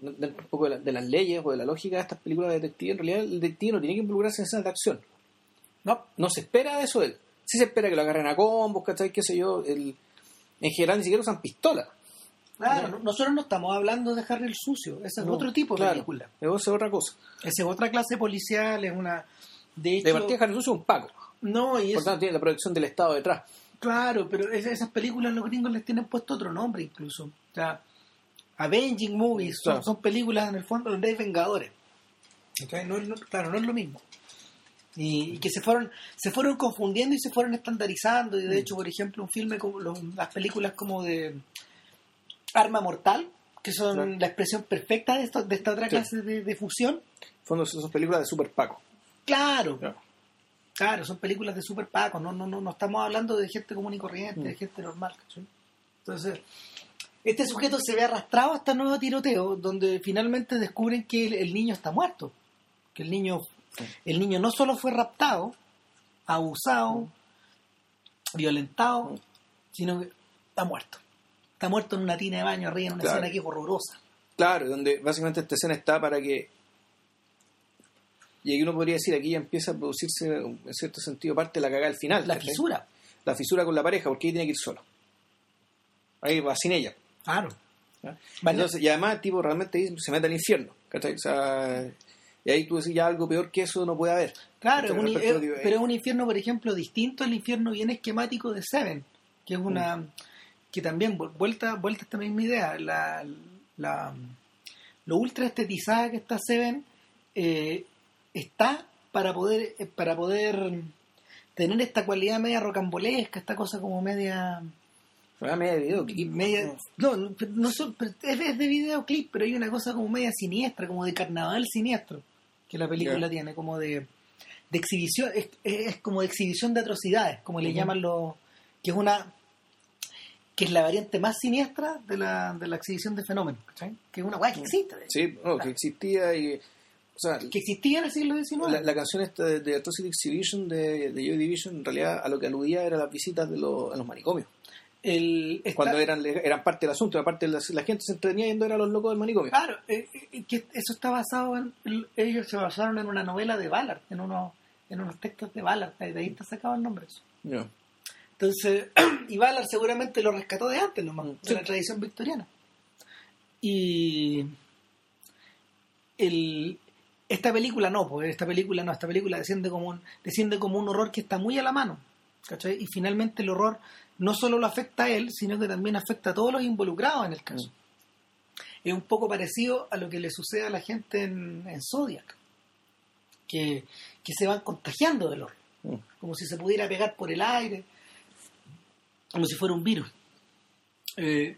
dentro un poco de, la- de las leyes o de la lógica de estas películas de detective, en realidad el detective no tiene que involucrarse en escenas de acción. no No se espera de eso de él. Sí se espera que lo agarren a combos, ¿cachai? ¿Qué sé yo? El, en general ni siquiera usan pistola. Claro, no- nosotros no estamos hablando de Harry el sucio, ese es No, otro tipo de claro. película. Eso es otra cosa. Esa es otra clase policial, es una... De hecho, De partida, Harry Sucio es un paco. no, y Por tanto, tiene la protección del Estado detrás. claro, pero es- esas películas los gringos les tienen puesto otro nombre incluso. O sea, Avenging Movies, son, Claro. son películas en el fondo donde hay vengadores. ¿Ok? No, no- claro, no es lo mismo. Y, y que se fueron se fueron confundiendo y se fueron estandarizando. Y de Mm. hecho, por ejemplo, un filme como los- las películas como de Arma Mortal, que son Claro. la expresión perfecta de, esto, de esta otra Sí. clase de, de fusión. Fondo son películas de Super Paco. Claro, Claro. claro, son películas de super pacos, no, no, no, no estamos hablando de gente común y corriente, Mm. de gente normal. ¿cachai? Entonces, este sujeto se ve arrastrado hasta el nuevo tiroteo, donde finalmente descubren que el, el niño está muerto. Que el niño, el niño no solo fue raptado, abusado, violentado, sino que está muerto. Está muerto en una tina de baño arriba en una Claro. escena que es horrorosa. Claro, donde básicamente esta escena está para que. Y aquí uno podría decir, aquí ya empieza a producirse, en cierto sentido, parte de la cagada al final. La fisura. La fisura con la pareja, porque ahí tiene que ir solo. Ahí va sin ella. Claro. Entonces, y además el tipo realmente se mete al infierno. ¿cachai? O sea, y ahí tú decís, ya algo peor que eso no puede haber. Claro, es un- a es- pero es un infierno, por ejemplo, distinto al infierno bien esquemático de Seven, que es una Mm. que también vu- vuelta vuelta esta misma idea, la, la lo ultra estetizada que está Seven eh, está para poder eh, para poder tener esta cualidad media rocambolesca, esta cosa como media Fue media videoclip. media no, no, no es de videoclip, pero hay una cosa como media siniestra, como de carnaval siniestro que la película tiene, como de, de exhibición, es, como de exhibición de atrocidades, como le llaman los, que es una que es la variante más siniestra de la, de la exhibición de fenómenos, que es una weá que existe, de Sí, no, que existía y. O sea, que existía en el siglo XIX. la, la canción esta de, de Atrocity Exhibition de, de Joy Division, en realidad a lo que aludía era las visitas de los, a los manicomios. El- Cuando eran, eran parte del asunto, aparte la, la gente se entretenía yendo a los locos del manicomio. Claro, eh, eh, que eso está basado en. Ellos se basaron en una novela de Ballard, en unos, en unos textos de Ballard, de ahí está sacado el nombre. eso. Entonces, (clears throat) y Ballard seguramente lo rescató de antes nomás, Sí. de la tradición victoriana. Y. El, esta película no, porque esta película no, esta película desciende como un, desciende como un horror que está muy a la mano. ¿cachai? Y finalmente el horror no solo lo afecta a él, sino que también afecta a todos los involucrados en el caso. Es un poco parecido a lo que le sucede a la gente en, en Zodiac, que, que se van contagiando del horror, Mm. como si se pudiera pegar por el aire, como si fuera un virus. Eh,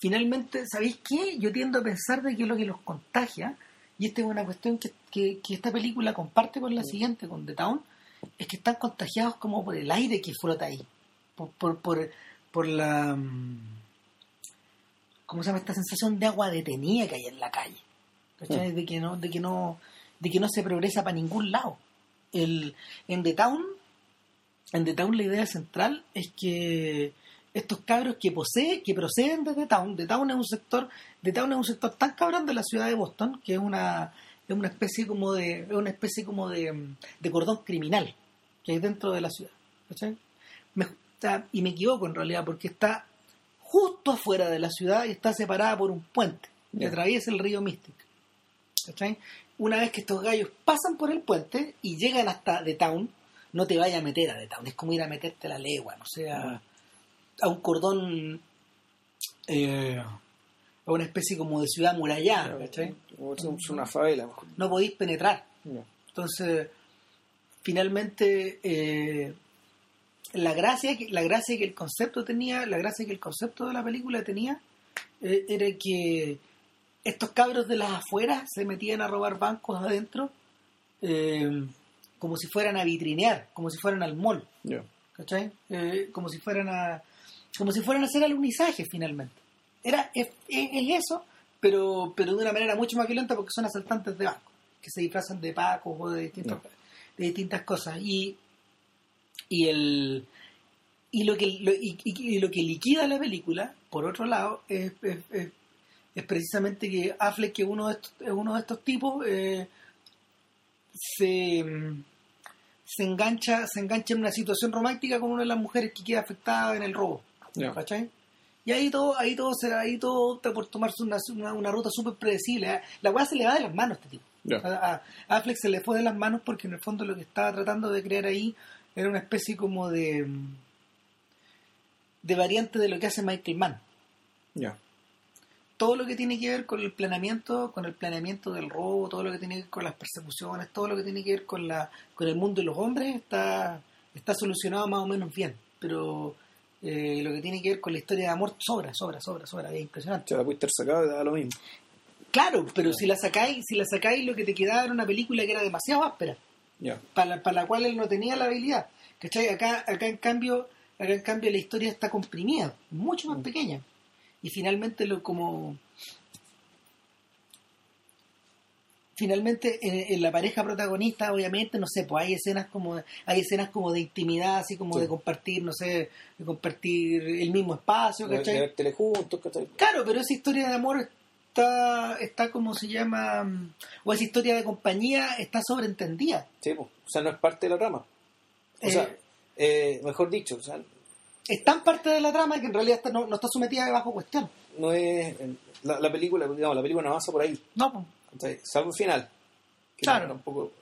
finalmente, ¿sabéis qué? Yo tiendo a pensar de que lo que los contagia, y esta es una cuestión que, que- que esta película comparte con la siguiente, con The Town, es que están contagiados como por el aire que flota ahí, por, por, por, por la... mm, ¿Cómo se llama esta sensación de agua detenida que hay en la calle? ¿Cachai? De que no, de que no, de que no se progresa para ningún lado. El, en The Town, en The Town la idea central es que estos cabros que posee, que proceden de The Town, The Town es un sector, The Town es un sector tan cabrón de la ciudad de Boston que es una, es una especie como de, es una especie como de, de cordón criminal que hay dentro de la ciudad. ¿cachai? Está- y me equivoco en realidad porque está justo afuera de la ciudad y está separada por un puente que atraviesa el río Mystic. ¿cachai? Una vez que estos gallos pasan por el puente y llegan hasta The Town, no te vayas a meter a The Town, es como ir a meterte a la legua, no sé, a, a un cordón, eh, a una especie como de ciudad murallada, ¿cachai? Es una favela. No podéis penetrar. Entonces, finalmente, eh, la gracia que la gracia que el concepto tenía, la gracia que el concepto de la película tenía, eh, era que estos cabros de las afueras se metían a robar bancos adentro, eh, como si fueran a vitrinear, como si fueran al mall. ¿cachai? Eh, como si fueran a como si fueran a hacer alunizaje finalmente. Era es, es- es eso, pero pero de una manera mucho más violenta porque son asaltantes de banco, que se disfrazan de pacos o de distintos, de distintas cosas y y el y lo que lo, y, y- y lo que liquida la película por otro lado es, es, es- es precisamente que Affleck que uno de estos, es uno de estos tipos eh, se se engancha se engancha en una situación romántica con una de las mujeres que queda afectada en el robo. ¿cachai? Y ahí todo, ahí todo será, ahí todo opta por tomarse una, una, una ruta súper predecible. ¿eh? La weá se le va de las manos a este tipo. A Affleck se le fue de las manos porque en el fondo lo que estaba tratando de crear ahí era una especie como de de variante de lo que hace Michael Mann. Ya. Todo lo que tiene que ver con el planeamiento, con el planeamiento del robo, todo lo que tiene que ver con las persecuciones, todo lo que tiene que ver con la con el mundo de los hombres está está solucionado más o menos bien, pero eh, lo que tiene que ver con la historia de amor sobra, sobra, sobra, sobra, es impresionante. Se la pudiste sacado y daba lo mismo. Claro, pero si la sacáis, si la sacáis, lo que te quedaba era una película que era demasiado áspera, Para, la- para la cual él no tenía la habilidad. ¿Cachai? Acá, acá en cambio, acá en cambio la historia está comprimida, mucho más pequeña. Y finalmente lo como finalmente en, en la pareja protagonista obviamente no sé pues hay escenas como hay escenas como de intimidad así como Sí. de compartir no sé de compartir el mismo espacio De, ¿cachai? de tele juntos, ¿cachai? Claro, pero esa historia de amor está, está como se llama, mm, o esa historia de compañía está sobreentendida. Sí, pues. O sea, no es parte de la trama. O Eh, sea, eh, mejor dicho, o sea, Es tan parte de la trama que en realidad está- no, no está sometida bajo cuestión. no es. La, la película, digamos, la película no avanza por ahí. No, pues. Salvo el final. Claro. Tampoco.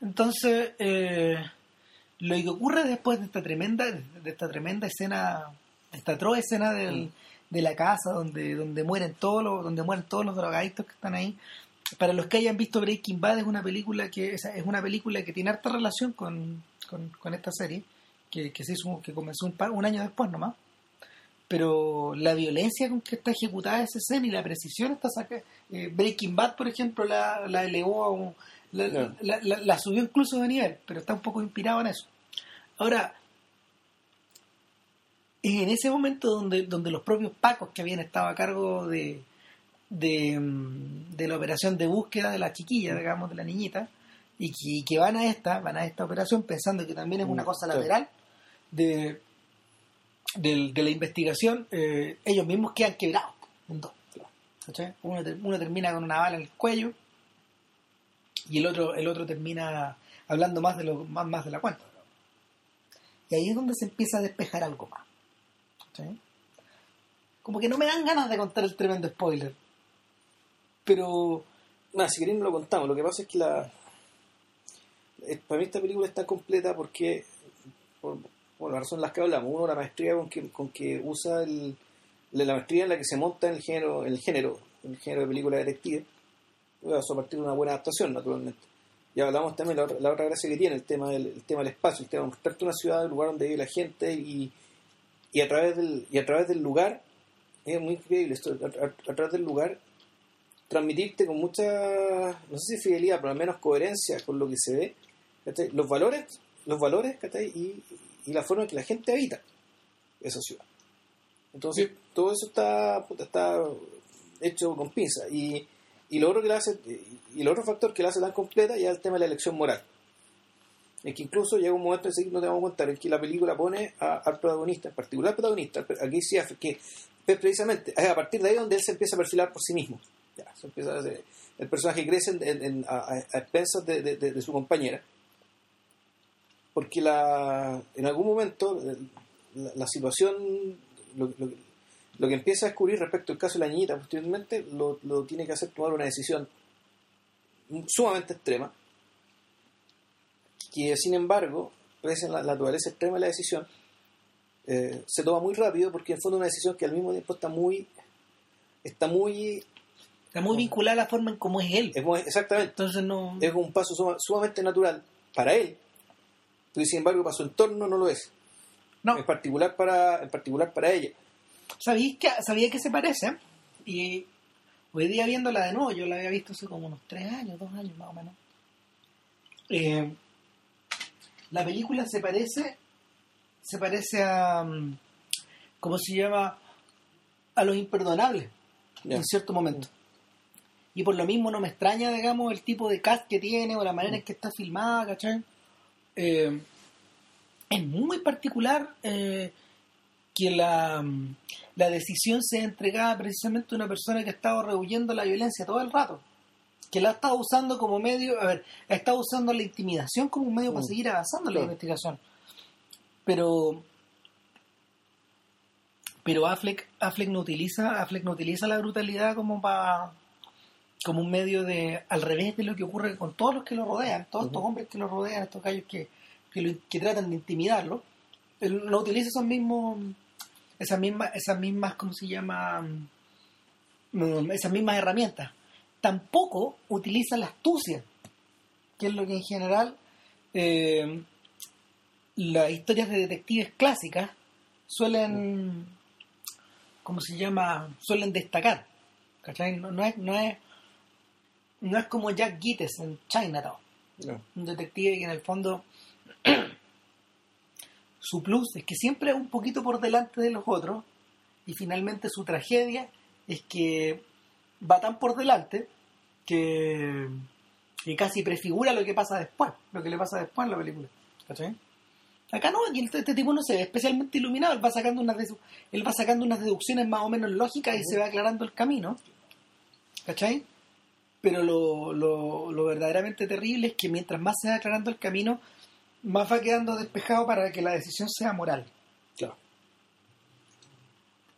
Entonces, eh, lo que ocurre después de esta tremenda, de esta tremenda escena, esta atroz escena del- Mm. De la casa donde, donde mueren todos los, donde mueren todos los drogadictos que están ahí. Para los que hayan visto Breaking Bad es una película que es, una película que tiene harta relación con, con, con esta serie, que, que se hizo, que comenzó un, par- un año después nomás. Pero la violencia con que está ejecutada esa escena y la precisión está saca eh, Breaking Bad, por ejemplo, la, la elevó a un, la, No. la- la- la subió incluso de nivel, pero está un poco inspirado en eso. Ahora, es en ese momento donde, donde los propios pacos que habían estado a cargo de, de, mm, de la operación de búsqueda de la chiquilla, digamos, de la niñita, y que, y que van a esta, van a esta operación pensando que también es una Mm, cosa lateral de, de la investigación, eh, ellos mismos quedan quebrados en dos. ¿cachai? Uno, uno termina con una bala en el cuello y el otro, el otro termina hablando más de lo más, más de la cuenta. Y ahí es donde se empieza a despejar algo más. Como que no me dan ganas de contar el tremendo spoiler. Pero Nada, si queréis no lo contamos. Lo que pasa es que la. eh, Para mí esta película está completa porque. Por, por las razones en las que hablamos. Uno, la maestría con que, con que usa el, la la maestría en la que se monta el género, el género, el género de película detective. Eso a partir de una buena adaptación, naturalmente. Y hablamos también la, otra- la otra gracia que tiene, el tema del, el tema del espacio, el tema de mostrarte una ciudad, el lugar donde vive la gente y, y a través del, y a través del lugar, es muy increíble esto, a, a- a través del lugar transmitirte con mucha, no sé si fidelidad, pero al menos coherencia con lo que se ve, los valores, los valores. Y, y la forma en que la gente habita esa ciudad. Entonces, Sí. todo eso está, puta, está hecho con pinza. Y, y lo otro que la hace, y el otro factor que la hace tan completa ya es el tema de la elección moral. Es que incluso llega un momento en que no te vamos a contar en que la película pone al protagonista, en particular al protagonista, aquí sí que es precisamente es a partir de ahí donde él se empieza a perfilar por sí mismo. Ya, se empieza el personaje crece a, expensas de, su compañera. Porque la, en algún momento la, situación, lo, que empieza a descubrir respecto al caso de la niñita posteriormente, lo tiene que hacer tomar una decisión sumamente extrema, que sin embargo, pese a la, naturaleza extrema de la decisión, eh, se toma muy rápido porque en fondo es una decisión que al mismo tiempo está muy está muy, está muy vinculada a la forma en cómo es él. es muy- exactamente Entonces no... es un paso suma- sumamente natural para él pero sin embargo para su entorno no lo es no. en particular para en particular para ella ¿Sabéis que, sabía que se parece? Y hoy día viéndola de nuevo, yo la había visto hace como unos tres años, dos años más o menos. Eh, la película se parece, se parece a, mm, ¿cómo se llama? A los imperdonables en cierto momento. Y por lo mismo no me extraña, digamos, el tipo de cast que tiene o la manera en que está filmada, ¿cachai? Eh, es muy particular eh, que la, mm, la decisión sea entregada precisamente a una persona que ha estado rehuyendo la violencia todo el rato. Que la ha estado usando como medio, a ver, ha estado usando la intimidación como un medio para Mm. seguir avanzando en la Claro. investigación. Pero pero Affleck, Affleck no utiliza Affleck no utiliza la brutalidad como para como un medio de al revés de lo que ocurre con todos los que lo rodean todos estos Ujú. hombres que lo rodean estos gallos que, que, lo- que tratan de intimidarlo él no utiliza esos mismos esas mismas esas mismas cómo se llama Mm, esas mismas herramientas tampoco utiliza la astucia que es lo que en general eh, las historias de detectives clásicas suelen, ¿cómo se llama? Suelen destacar. ¿Cachai? No, no es, no es, no es como Jack Gittes en Chinatown. No. Un detective que en el fondo (clears throat) su plus es que siempre es un poquito por delante de los otros y finalmente su tragedia es que va tan por delante que, que casi prefigura lo que pasa después, lo que le pasa después en la película. ¿Cachai? Acá no, aquí este, tipo no se ve especialmente iluminado, él va sacando unas él va sacando unas deducciones más o menos lógicas y se va aclarando el camino. ¿Cachai? Pero lo, lo, lo verdaderamente terrible es que mientras más se va aclarando el camino, más va quedando despejado para que la decisión sea moral. Claro.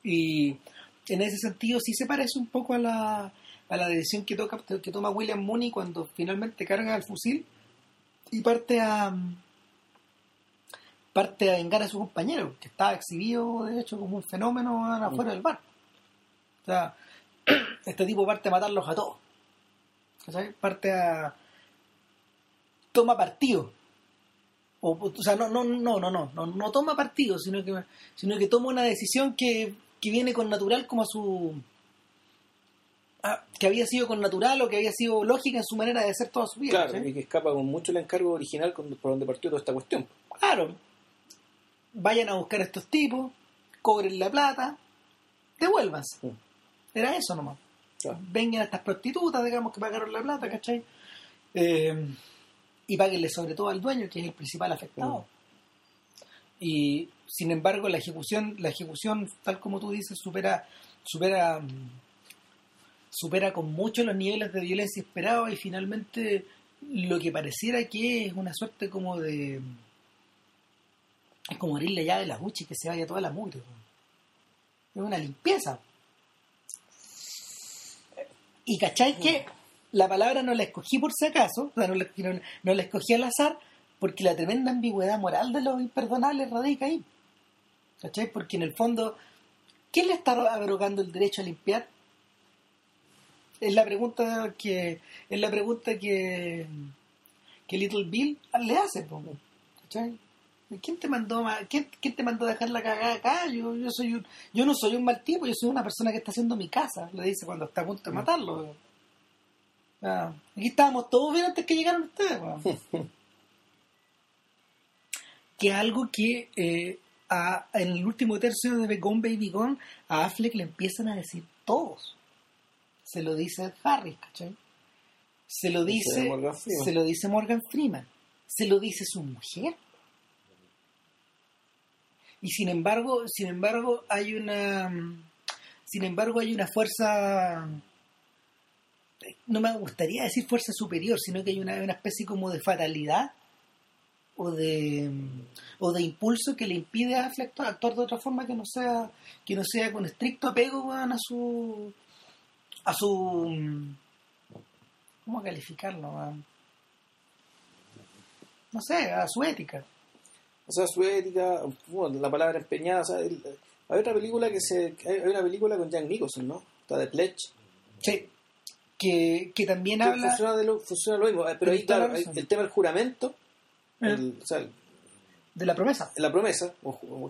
Y en ese sentido sí se parece un poco a la, a la decisión que, toca, que toma William Mooney cuando finalmente carga el fusil y parte a parte a vengar a su compañero, que estaba exhibido de hecho como un fenómeno afuera del bar. O sea, (clears throat) este tipo parte a matarlos a todos. ¿Cachai? Parte a toma partido. O, o sea, no, no, no, no, no, no, no toma partido, sino que, sino que toma una decisión que, que viene con natural como a su a- que había sido con natural o que había sido lógica en su manera de ser toda su vida. Claro, y que escapa con mucho el encargo original con- por donde partió toda esta cuestión. Claro. Vayan a buscar a estos tipos, cobren la plata, devuélvanse. Mm. Era eso nomás. Claro. Vengan a estas prostitutas, digamos, que pagaron la plata, ¿cachai? Eh, y páguenle sobre todo al dueño, que es el principal afectado. Y sin embargo, la ejecución, la ejecución, tal como tú dices, supera, supera, supera con mucho los niveles de violencia esperados y finalmente lo que pareciera que es una suerte como de es como abrirle llave a la ducha y que se vaya toda la mugre. Es una limpieza. Y cachai que la palabra no la escogí por si acaso, o sea, no la, no- no la escogí al azar, porque la tremenda ambigüedad moral de los imperdonables radica ahí. ¿Cachai? Porque en el fondo, ¿quién le está abrogando el derecho a limpiar? Es la pregunta que es la pregunta que, que Little Bill le hace, po, ¿cachai? ¿Quién te mandó quién, quién te mandó a dejar la cagada acá? Yo, yo soy un, yo no soy un mal tipo, yo soy una persona que está haciendo mi casa, le dice cuando está a punto de matarlo. Ah, aquí estábamos todos bien antes que llegaron ustedes, weón. (laughs) que algo que eh, a- en el último tercio de Gone Baby Gone a Affleck le empiezan a decir todos. Se lo dice Harris, ¿cachai? Se lo Dice se lo dice Morgan Freeman. Se lo dice su mujer. Y sin embargo, sin embargo, hay una sin embargo hay una fuerza no me gustaría decir fuerza superior, sino que hay una, una especie como de fatalidad o de o de impulso que le impide a Affleck actuar- de otra forma que no sea que no sea con estricto apego a su a su ¿cómo calificarlo? no sé, a su ética. O sea, su ética, bueno, la palabra empeñada. O sea, el- hay otra película que se. Hay una película con Jack Nicholson, ¿no? Está de Pledge. Sí. Que, que también que habla Funciona, de lo, funciona lo mismo. eh, Pero ahí, claro, el tema del juramento. Eh. el- o sea, de la promesa. la promesa,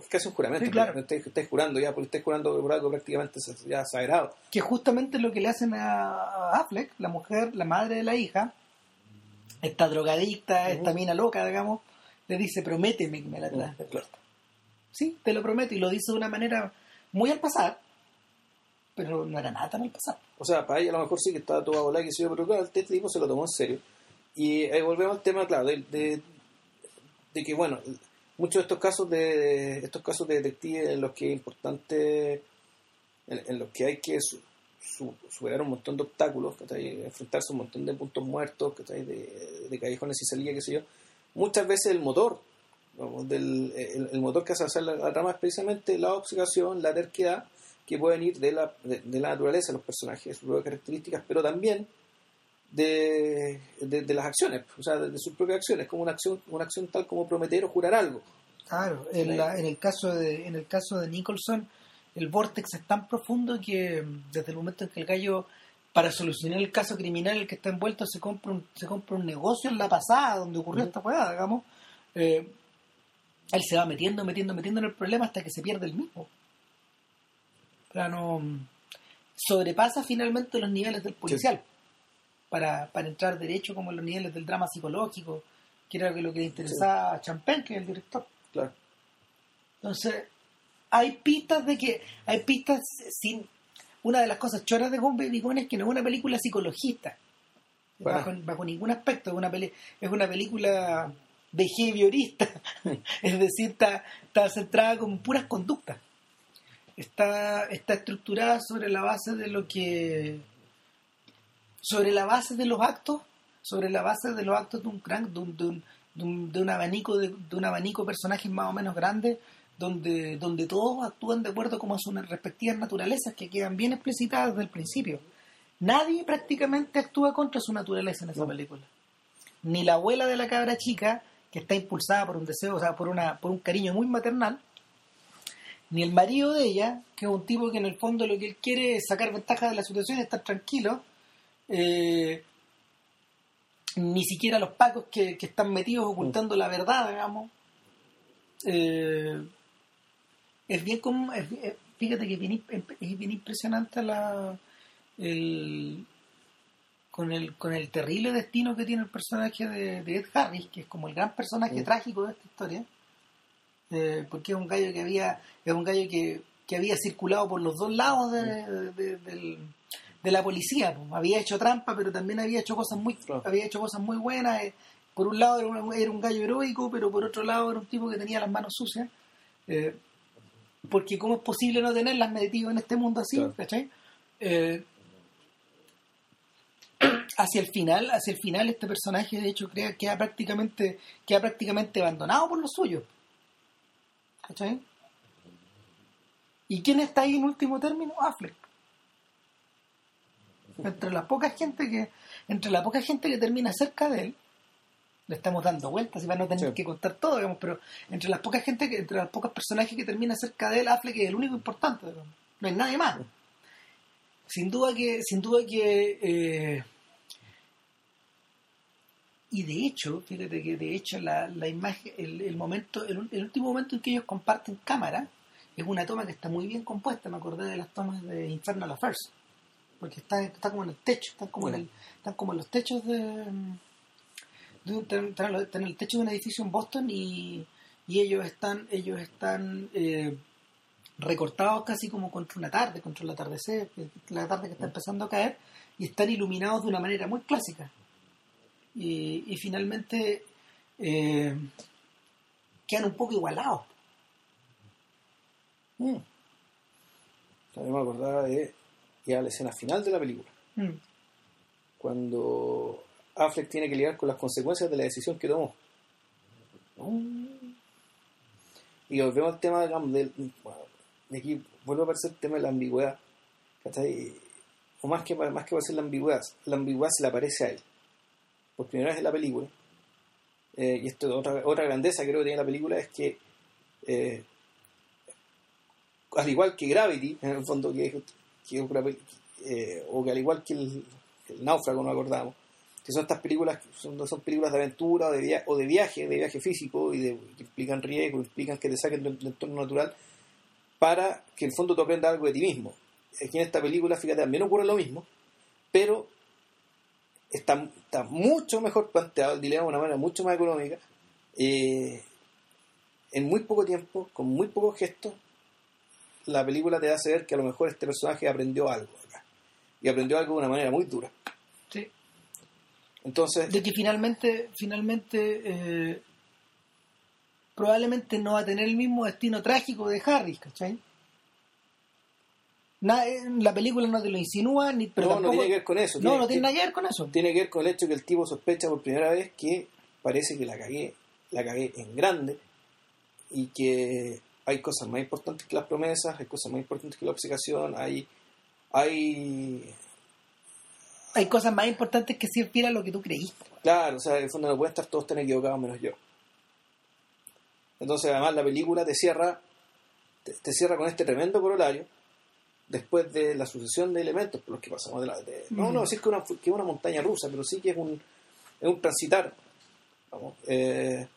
es casi un juramento. Sí, claro. Estáis, estáis jurando ya, porque estáis jurando por algo prácticamente ya sagrado. que justamente lo que le hacen a Affleck, la mujer, la madre de la hija, esta drogadicta, esta mina loca, digamos, le dice, prométeme que me la traes vuelta. Sí, te lo prometo, y lo dice de una manera muy al pasar, pero no era nada tan al pasar. O sea, para ella a lo mejor sí que estaba todo a volar, que se yo, pero claro, este tipo se lo tomó en serio. Y ahí volvemos al tema, claro, de, de, de que, bueno, muchos de estos casos de estos casos de detectives en los que es importante, en, los que hay que su- su- superar un montón de obstáculos, ¿cachai? enfrentarse a un montón de puntos muertos, ¿cachai? de, de callejones y salida, qué sé yo, muchas veces el motor, vamos, del, el, motor que hace hacer la, la trama es precisamente la obcecación, la terquedad, que pueden ir de la, de, la naturaleza de los personajes, sus propias características, pero también de, de, de las acciones, o sea, de, de sus propias acciones, como una acción, una acción tal como prometer o jurar algo. Claro, en, la- en el caso de, en el caso de Nicholson, el vortex es tan profundo que mm, desde el momento en que el gallo, para solucionar el caso criminal en el que está envuelto, se compra un, se compra un negocio en la pasada donde ocurrió esta jugada, digamos, eh, él se va metiendo, metiendo, metiendo en el problema hasta que se pierde el mismo. Para no sobrepasa finalmente los niveles del policial para, para entrar derecho como en los niveles del drama psicológico, que era lo que le interesaba a Champagne, que es el director. Claro. Entonces, hay pistas de que, hay pistas sin, una de las cosas choras de Gone Baby Gone es que no es una película psicologista, bajo, bajo, ningún aspecto, es una, peli, es una película behaviorista, (laughs) es decir, está, está centrada con puras conductas. Está, está estructurada sobre la base de lo que sobre la base de los actos, sobre la base de los actos de un crank, de un, de un, abanico de, un abanico de personajes más o menos grandes, donde, donde todos actúan de acuerdo con sus respectivas naturalezas que quedan bien explicitadas desde el principio. Nadie prácticamente actúa contra su naturaleza en esa película. Ni la abuela de la cabra chica, que está impulsada por un deseo, o sea, por una, por un cariño muy maternal, ni el marido de ella, que es un tipo que en el fondo lo que él quiere es sacar ventaja de la situación, estar tranquilo, eh, ni siquiera los pacos que, están metidos ocultando la verdad, digamos. Eh, es bien como, fíjate que es bien, impresionante la, el, con, el, con el terrible destino que tiene el personaje de, Ed Harris, que es como el gran personaje trágico de esta historia, eh, porque es un gallo que había, es un gallo que, que había circulado por los dos lados de, del de la policía. Había hecho trampa, pero también había hecho cosas muy, había hecho cosas muy buenas. Eh, por un lado era un, gallo heroico, pero por otro lado era un tipo que tenía las manos sucias. Eh, porque cómo es posible no tenerlas metido en este mundo así, eh, hacia el final, hacia el final este personaje de hecho crea, queda prácticamente, queda prácticamente abandonado por los suyos. ¿Cachai? ¿Y quién está ahí en último término? Affleck entre la poca gente que entre la poca gente que termina cerca de él le estamos dando vueltas y van a tener que contar todo digamos pero entre las pocas gente que entre las pocas personajes que termina cerca de él Affleck es el único importante no hay nadie más. Sin duda que sin duda que eh, y de hecho fíjate que de hecho la, la imagen el, momento el, el, último momento en que ellos comparten cámara es una toma que está muy bien compuesta me acordé de las tomas de Infernal Affairs porque está, está como en el techo, están como, en, el, están como en los techos de, están, en el techo de un edificio en Boston y, y ellos están, ellos están eh, recortados casi como contra una tarde, contra el atardecer, la tarde que está empezando a caer, y están iluminados de una manera muy clásica. Y, y finalmente eh, quedan un poco igualados. Mm. me acordaba de y a la escena final de la película. Mm. Cuando Affleck tiene que lidiar con las consecuencias de la decisión que tomó. Y volvemos al tema de aquí vuelve a aparecer el tema de la ambigüedad. O más que, más que ser la ambigüedad, la ambigüedad se le aparece a él. Por primera vez en la película. Eh, y esto otra, otra grandeza creo que tiene la película es que eh, al igual que Gravity, en el fondo que eh, o que al igual que el, náufrago, no acordamos, que son estas películas, son, son películas de aventura o de, o de viaje, de viaje físico, y de, que implican riesgo, implican que te saquen del, entorno natural, para que en el fondo tú aprendas algo de ti mismo. Aquí en esta película, fíjate, también ocurre lo mismo, pero está, está mucho mejor planteado el dilema de una manera mucho más económica, eh, en muy poco tiempo, con muy pocos gestos, la película te hace ver que a lo mejor este personaje aprendió algo acá. Y aprendió algo de una manera muy dura. Sí. Entonces. De que finalmente, finalmente, eh, probablemente no va a tener el mismo destino trágico de Harris, ¿cachai? Eh, la película no te lo insinúa, ni, pero no, no tiene que ver con eso. No, no tiene nada que ver con eso. Tiene que ver con el hecho que el tipo sospecha por primera vez que parece que la cagué, la cagué en grande y que hay cosas más importantes que las promesas, hay cosas más importantes que la obsecación, hay, hay... Hay cosas más importantes que ser fiel a lo que tú creíste. Claro, o sea, en el fondo no pueden estar todos tan equivocados menos yo. Entonces, además, la película te cierra, te, cierra con este tremendo corolario, después de la sucesión de elementos por los que pasamos de la... no, no decir que, una, que es una montaña rusa, pero sí que es un, es un transitar, vamos, eh,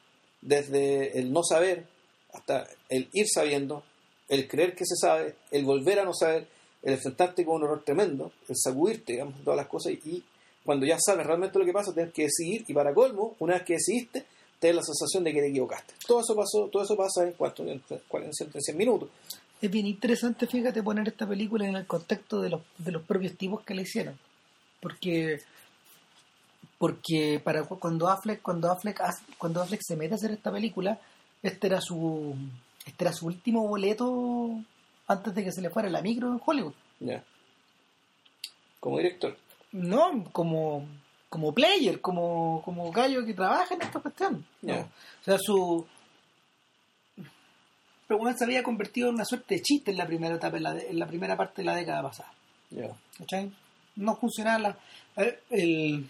desde el no saber hasta el ir sabiendo, el creer que se sabe, el volver a no saber, el enfrentarte con un horror tremendo, el sacudirte, digamos, todas las cosas y cuando ya sabes realmente lo que pasa, tienes que decidir y para colmo, una vez que decidiste, te da la sensación de que te equivocaste. Todo eso pasó, todo eso pasa en cuánto, en, en 100 minutos. Es bien interesante, fíjate, poner esta película en el contexto de los, de los propios tipos que la hicieron. Porque porque para cuando Affleck cuando Affleck cuando Affleck se mete a hacer esta película este era su este era su último boleto antes de que se le fuera la micro en Hollywood. Ya. Como director. No como como player como como gallo que trabaja en esta cuestión o sea su pero bueno, se había convertido en una suerte de chiste en la primera etapa en la, primera parte de la década pasada. Ya. No funcionaba la, el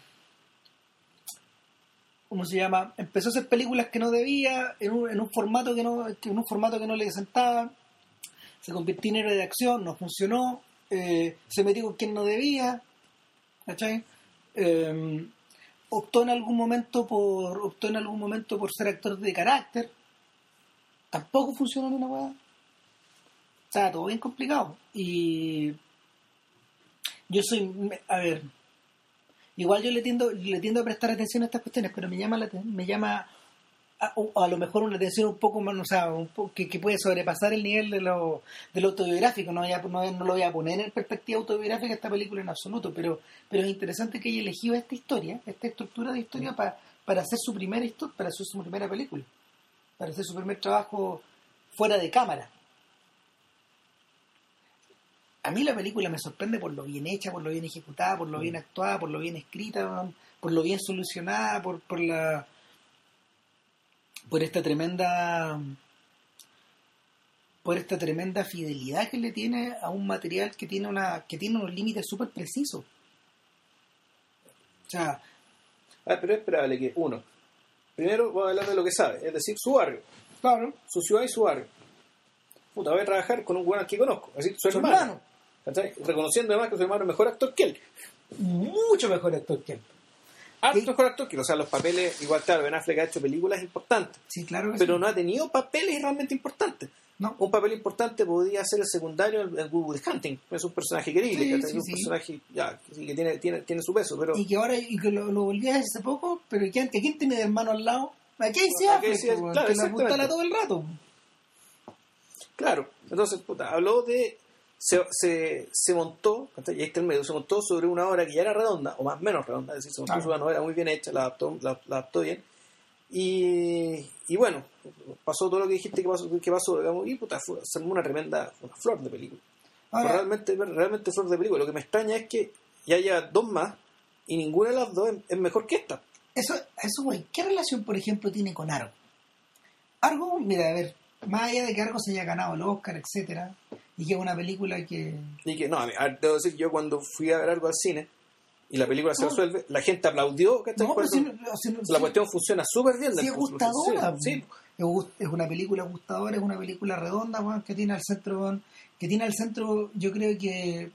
¿cómo se llama? Empezó a hacer películas que no debía, en un, en un formato que no, en un formato que no le sentaba, se convirtió en héroe de acción, no funcionó, eh, se metió con quien no debía, ¿cachai? Em, optó en algún momento por, optó en algún momento por ser actor de carácter, tampoco funcionó en una hueá. O sea, todo bien complicado. Y yo soy, a ver, igual yo le tiendo, le tiendo a prestar atención a estas cuestiones, pero me llama, la, me llama a, a, lo mejor una atención un poco más, o sea, un que, puede sobrepasar el nivel de lo, del autobiográfico. No, no, no, lo voy a poner en perspectiva autobiográfica esta película en absoluto, pero, pero es interesante que haya elegido esta historia, esta estructura de historia para, para hacer su primera historia, para hacer su primera película, para hacer su primer trabajo fuera de cámara a mí la película me sorprende por lo bien hecha, por lo bien ejecutada, por lo bien mm. actuada, por lo bien escrita, por lo bien solucionada, por, por la por esta tremenda por esta tremenda fidelidad que le tiene a un material que tiene una que tiene unos límites súper precisos. O sea, ah, pero es esperable que uno primero voy a hablar de lo que sabe, es decir, su barrio. Claro. Su ciudad y su barrio. Puta, voy a trabajar con un buen que conozco, es decir, su, hermano. Reconociendo además que su hermano es mejor actor que él. Mucho mejor actor que él. Harto mejor actor que él. O sea, los papeles, igual claro, Ben Affleck ha hecho películas importantes. Sí, claro Pero no ha tenido papeles realmente importantes. No. Un papel importante podría ser el secundario en Woodwood Hunting. Es un personaje querible, es un personaje ya, que tiene, tiene, tiene su peso. Pero... Y que ahora y que lo, lo volví a hace poco, pero que, quién tiene de hermano al lado. Aquí se Affleck, claro, que la apuntala todo el rato. Claro, entonces, puta, habló de se, se, se montó, y ahí está el medio, se montó sobre una obra que ya era redonda, o más o menos redonda, es decir, se montó sobre una obra muy bien hecha, la adaptó, la, adaptó bien. Y, y, bueno, pasó todo lo que dijiste que pasó, que pasó digamos, y puta, fue, se una tremenda una flor de película. realmente, realmente flor de película. Lo que me extraña es que ya haya dos más y ninguna de las dos es, mejor que esta. Eso, eso, güey, ¿qué relación, por ejemplo, tiene con Argo? Argo, mira, a ver, más allá de que Argo se haya ganado el Oscar, etcétera, y que es una película que... Y que, no, a debo decir, yo cuando fui a ver algo al cine y la película se resuelve, la gente aplaudió, que no, pues la cuestión funciona súper bien. Sí, es gustadora. Sí. Es una película gustadora, es una película redonda, que tiene al centro, que tiene al centro, yo creo que...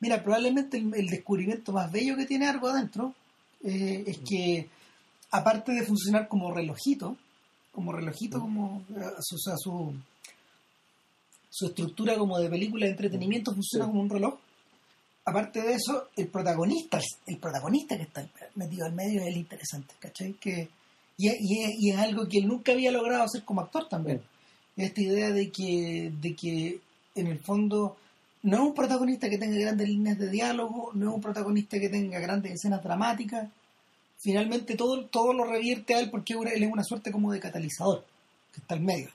Mira, probablemente el, descubrimiento más bello que tiene algo adentro eh, es que, aparte de funcionar como relojito, como relojito, como eh, a su, a su su estructura como de película de entretenimiento funciona como un reloj. Aparte de eso, el protagonista, el protagonista que está metido al medio es el interesante, ¿cachai? Que, y, es algo que él nunca había logrado hacer como actor también. Esta idea de que, de que en el fondo no es un protagonista que tenga grandes líneas de diálogo, no es un protagonista que tenga grandes escenas dramáticas. Finalmente todo, todo lo revierte a él porque él es una suerte como de catalizador, que está al medio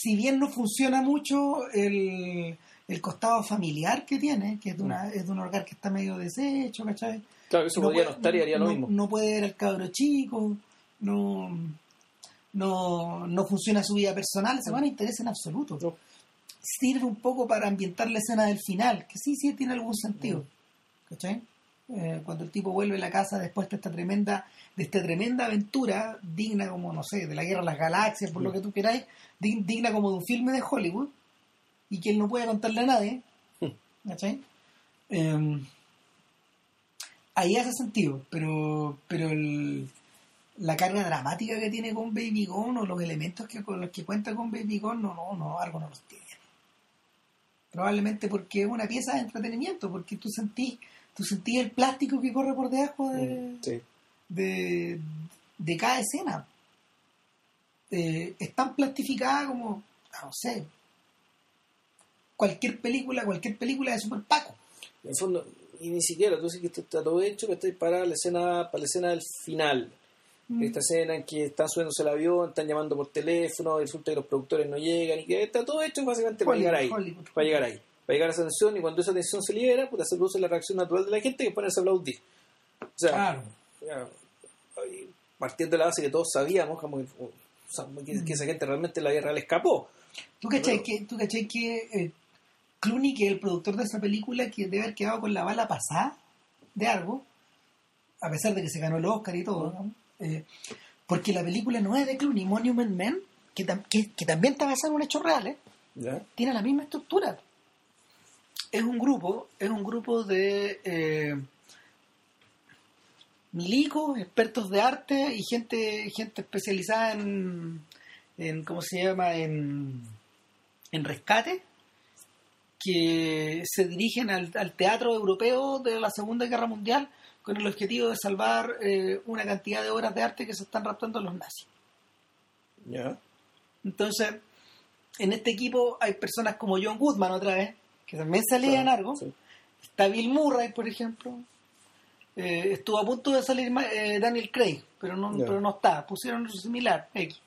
si bien no funciona mucho el, el costado familiar que tiene, que es de, una, mm. es de un hogar que está medio deshecho, ¿cachai? Claro, eso no podría no estar y haría lo mismo. No puede ver al cabro chico, no, no, no funciona su vida personal, se van a interesa en absoluto. Sirve un poco para ambientar la escena del final, que sí, sí tiene algún sentido. Mm. ¿Cachai? Eh, cuando el tipo vuelve a la casa después de esta tremenda de esta tremenda aventura digna como no sé de la guerra de las galaxias por lo que tú queráis digna como de un filme de Hollywood y que él no puede contarle a nadie ¿cachai? Em, ahí hace sentido pero pero el la carga dramática que tiene con Baby Gone o los elementos que con los que cuenta con Baby Gone, no, no, no, algo no los tiene. Probablemente porque es una pieza de entretenimiento, porque tú sentís, tú sentís el plástico que corre por debajo de, Mm, Sí. de, de cada escena. Eh, es tan plastificada como, no sé, cualquier película, cualquier película de Super Paco. En el fondo, y ni siquiera, tú dices que esto está todo hecho, que estoy para la escena, para la escena del final. Mm. Esta escena en que están subiéndose el avión, están llamando por teléfono, y resulta que los productores no llegan, y que está todo hecho básicamente para llegar ahí. Hollywood. Para llegar ahí. Para llegar a esa tensión, y cuando esa tensión se libera, pues se produce la reacción natural de la gente que ponerse a aplaudir. O sea, Claro. ya, y partiendo de la base que todos sabíamos como que, o sea, que- que esa gente realmente en la vida real escapó. ¿Tú cachai que, tú cachai que eh, Clooney, que es el productor de esa película, que debe haber quedado con la bala pasada de algo, a pesar de que se ganó el Oscar y todo, ¿no? Eh, porque la película no es de Clooney, Monument Man, que, tam- que, que también está basada en un hecho real, ¿eh? ¿ya? tiene la misma estructura. Es un grupo, es un grupo de eh, milicos, expertos de arte y gente, gente especializada en, en ¿cómo se llama? en, en rescate que se dirigen al, al teatro europeo de la Segunda Guerra Mundial con el objetivo de salvar eh, una cantidad de obras de arte que se están raptando los nazis. ¿Ya? Entonces, en este equipo hay personas como John Goodman otra vez, que también salía en sí. Está Bill Murray, por ejemplo. Eh, estuvo a punto de salir eh, Daniel Craig, pero no, pero no está. Pusieron otro similar, X.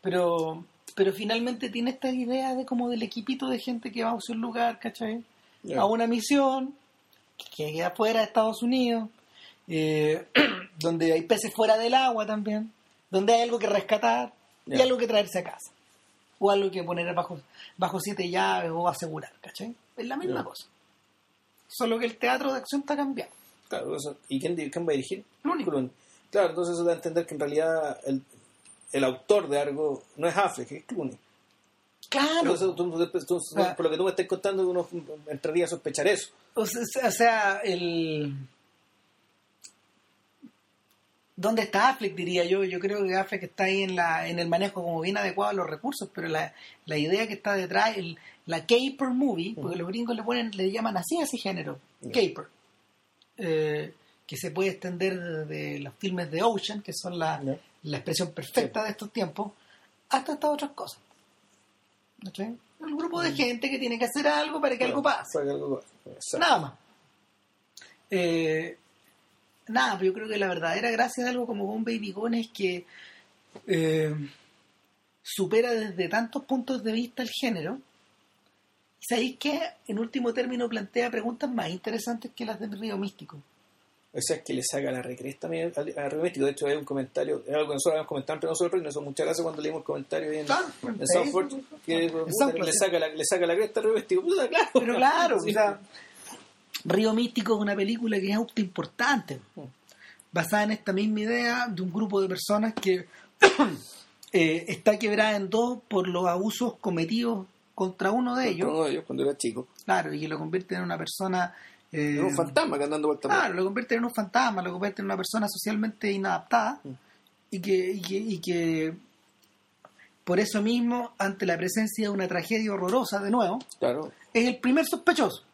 Pero, pero finalmente tiene esta idea de como del equipito de gente que va a un lugar, ¿cachai? A una misión que queda fuera de Estados Unidos, eh, (clears throat) donde hay peces fuera del agua también, donde hay algo que rescatar y algo que traerse a casa. O algo que poner bajo, bajo siete llaves o asegurar, ¿cachai? Es la misma cosa. Solo que el teatro de acción está cambiado. Claro, eso- ¿Y quién, quién va a dirigir? Clooney. Clooney. Claro, entonces eso da a entender que en realidad el, el autor de algo no es Affleck, es Clooney. Claro. Entonces, tú- tú- tú- Ah. por lo que tú me estás contando, uno entraría a sospechar eso. O sea, o sea, el... ¿Dónde está Affleck, diría yo? Yo creo que Affleck está ahí en, la, en el manejo como bien adecuado de los recursos, pero la, la idea que está detrás, el, la caper movie, porque los gringos le ponen, le llaman así a ese género, caper, eh, que se puede extender desde los filmes de Ocean, que son la, la expresión perfecta de estos tiempos, hasta estas otras cosas. ¿Cachai? Un grupo de gente que tiene que hacer algo para que algo pase. Que algo. Nada más. Eh, nada, pero yo creo que la verdadera gracia de algo como Baby Gone es que eh, supera desde tantos puntos de vista el género. Y sabéis que, en último término, plantea preguntas más interesantes que las de Río Místico. O sea, es que le saca la recresta a, a, a Río Místico. De hecho, hay un comentario, es algo que nosotros habíamos comentado entre nosotros y nos hizo muchas gracias cuando leímos el comentario en, en Facebook, que en le, saca la, le saca la cresta a Río Místico. Puta, claro. Pero claro, Sí. o sea, Río Místico es una película que es auto importante, basada en esta misma idea de un grupo de personas que (coughs) eh, está quebrada en dos por los abusos cometidos contra uno de ellos, Uno de ellos cuando era chico. claro, y que lo convierte en una persona... eh, un fantasma que andando vuelta Claro, lo convierte en un fantasma, lo convierte en una persona socialmente inadaptada Mm. y, que, y, que, y que por eso mismo, ante la presencia de una tragedia horrorosa de nuevo, Claro. es el primer sospechoso.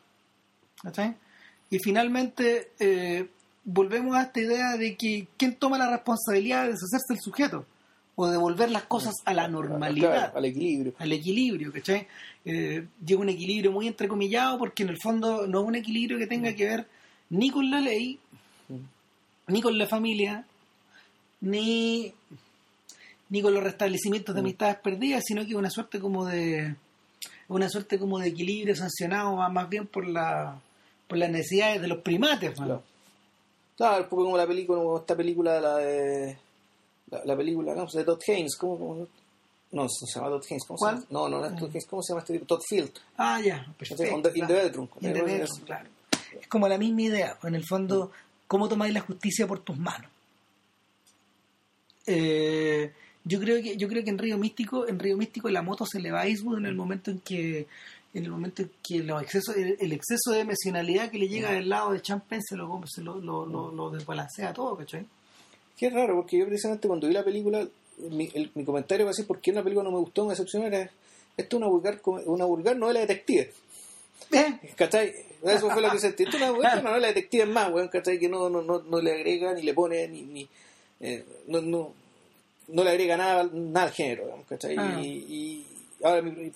Y finalmente eh, volvemos a esta idea de que quién toma la responsabilidad de deshacerse del sujeto o de volver las cosas a la normalidad Claro, al equilibrio. al equilibrio, ¿cachai? Eh, llega un equilibrio muy entrecomillado porque en el fondo no es un equilibrio que tenga que ver ni con la ley, ni con la familia, ni, ni con los restablecimientos de amistades perdidas, sino que es una suerte como de una suerte como de equilibrio sancionado más, bien por la por las necesidades de los primates, ¿no? Claro. Claro, un poco como la película, como esta película, la de. La, la película, no, de Todd Haynes, ¿cómo, cómo? No, no se llama Todd Haynes, ¿cómo ¿Cuál? se llama? No, no, no es Todd Haynes, ¿cómo se llama este tipo? Todd Field. Ah, ya, perfecto. the- in the bedroom. In the Es- bedroom, claro. Es como la misma idea, en el fondo, cómo tomáis la justicia por tus manos. Eh, yo creo que yo creo que en Río Místico, en Río Místico la moto se le va a Eastwood en el momento en que en el momento en que los excesos, el, el exceso de emocionalidad que le llega del lado de Champagne se lo se lo, lo, lo- lo desbalancea todo, ¿cachai? Qué raro, porque yo precisamente cuando vi la película, mi, el- mi comentario va a ser por qué una película no me gustó, me decepcionó, era esto es una vulgar, una vulgar novela detective. Eh, ¿Cachai? Eso fue lo que (laughs) sentí. Esto es una, (laughs) una novela detective más, weón, ¿cachai? Que no, no, no, no le agrega ni le pone ni, ni eh, no, no, no le agrega nada, nada al género, digamos, ¿cachai? Ah. Y, y ahora, mi-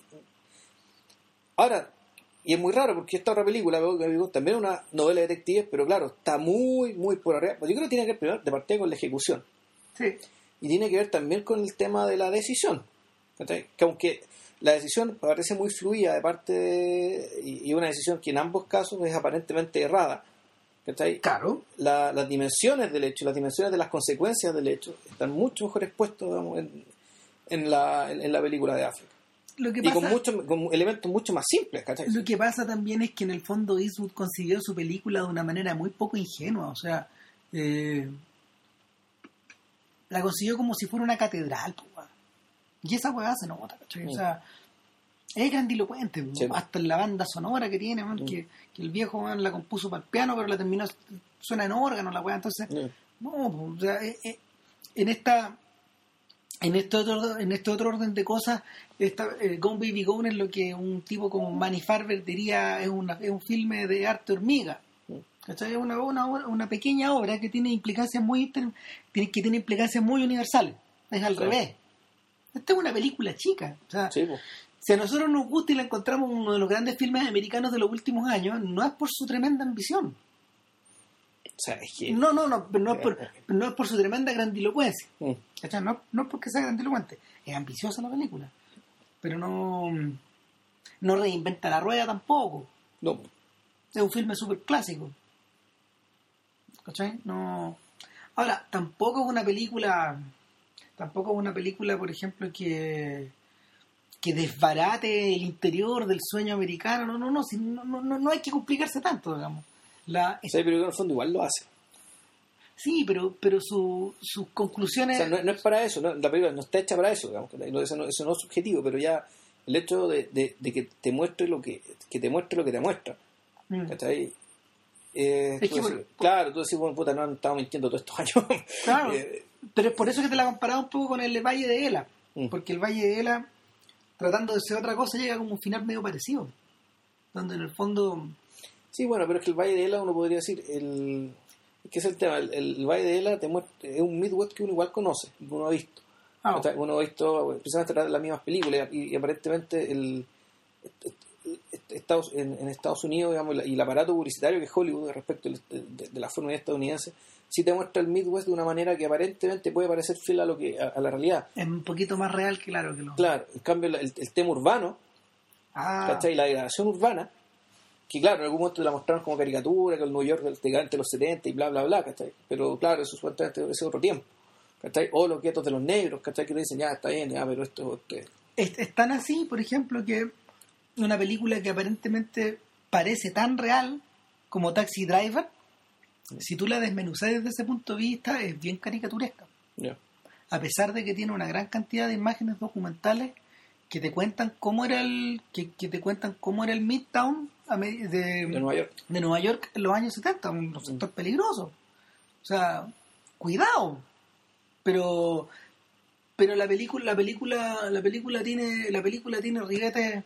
ahora, y es muy raro porque esta otra película, también es una novela detective, pero claro, está muy, muy por arriba. Yo creo que tiene que ver primero de partida con la ejecución. sí. Y tiene que ver también con el tema de la decisión. ¿cachai? Que aunque la decisión parece muy fluida de parte de, y, y una decisión que en ambos casos es aparentemente errada, ¿cachai? Claro. La- las dimensiones del hecho, las dimensiones de las consecuencias del hecho están mucho mejor digamos, en, en la, en, la película de África. Lo que Y pasa, con, mucho, con elementos mucho más simples, ¿cachai? lo que pasa también es que en el fondo Eastwood consiguió su película de una manera muy poco ingenua. O sea, eh, la consiguió como si fuera una catedral. weón. Y esa weá se nota, ¿cachai? O Mm. sea, es grandilocuente. Sí. Hasta en la banda sonora que tiene, man, Mm. que, que el viejo man, la compuso para el piano, pero la terminó, suena en órgano la weá. Entonces, Mm. No, o sea, eh, eh, en esta en este otro en este otro orden de cosas, esta, eh, Gone Baby Gone es lo que un tipo como Manny Farber diría es, una, es un filme de arte hormiga. Es una, una, una pequeña obra que tiene implicancias muy que tiene implicancias muy universales. Es al Sí. revés. Esta es una película chica. O sea, Sí, pues. si a nosotros nos gusta y la encontramos uno de los grandes filmes americanos de los últimos años, no es por su tremenda ambición. O sea, es que... No, no, no, no es por, no es por su tremenda grandilocuencia. Mm. No, no es porque sea grandilocuente, es ambiciosa la película. Pero no, no reinventa la rueda tampoco. No, Es un filme súper clásico. ¿Cachai? No. Ahora, tampoco es una película. Tampoco es una película, por ejemplo, que que desbarate el interior del sueño americano. No, no, no, no, no, no hay que complicarse tanto, digamos. La, o sea, pero en el fondo igual lo hace. sí, pero, pero su- sus O conclusiones. sea, no, no es para eso, no, la película no está hecha para eso, digamos, eso, no, eso no es subjetivo, pero ya el hecho de, de- de que te muestre lo que, que te muestre lo que te muestra, Mm. ¿cachai? Eh, Es tú que decís, por- claro, tú decís, bueno, puta, no han estado mintiendo todos estos años. (laughs) Claro. Eh, Pero es por eso que te la comparaba un poco con el Valle de Ela. Mm. Porque el Valle de Ela, tratando de ser otra cosa, llega como un final medio parecido. Donde en el fondo. Sí, bueno, pero es que el Valle de Ela, uno podría decir, el, ¿qué es el tema? El, el Valle de Ela te muestra, es un Midwest que uno igual conoce, que uno ha visto. Ah. Uno ha visto precisamente las mismas películas y, y aparentemente el, Estados, en, en Estados Unidos digamos, y el aparato publicitario que es Hollywood respecto de, de- de la forma estadounidense sí te muestra el Midwest de una manera que aparentemente puede parecer fiel a lo que a, a la realidad es un poquito más real, claro, que lo. claro en cambio el, el tema urbano Ah, ¿cachai? la degradación urbana que claro en algún momento te la mostraron como caricatura que el New York del de los 70 y bla bla bla ¿cachai? pero claro eso supuestamente ese es otro tiempo ¿cachai? o los guetos de los negros ¿cachai? que te dicen ya está bien ya pero esto, esto es, es tan así, por ejemplo, que una película que aparentemente parece tan real como Taxi Driver, si tú la desmenuzas desde ese punto de vista, es bien caricaturesca. a pesar de que tiene una gran cantidad de imágenes documentales que te cuentan cómo era el que, que te cuentan cómo era el Midtown de, de Nueva York de Nueva York en los años 70, un sector peligroso. O sea, cuidado. Pero pero la película la película la película tiene la película tiene ribetes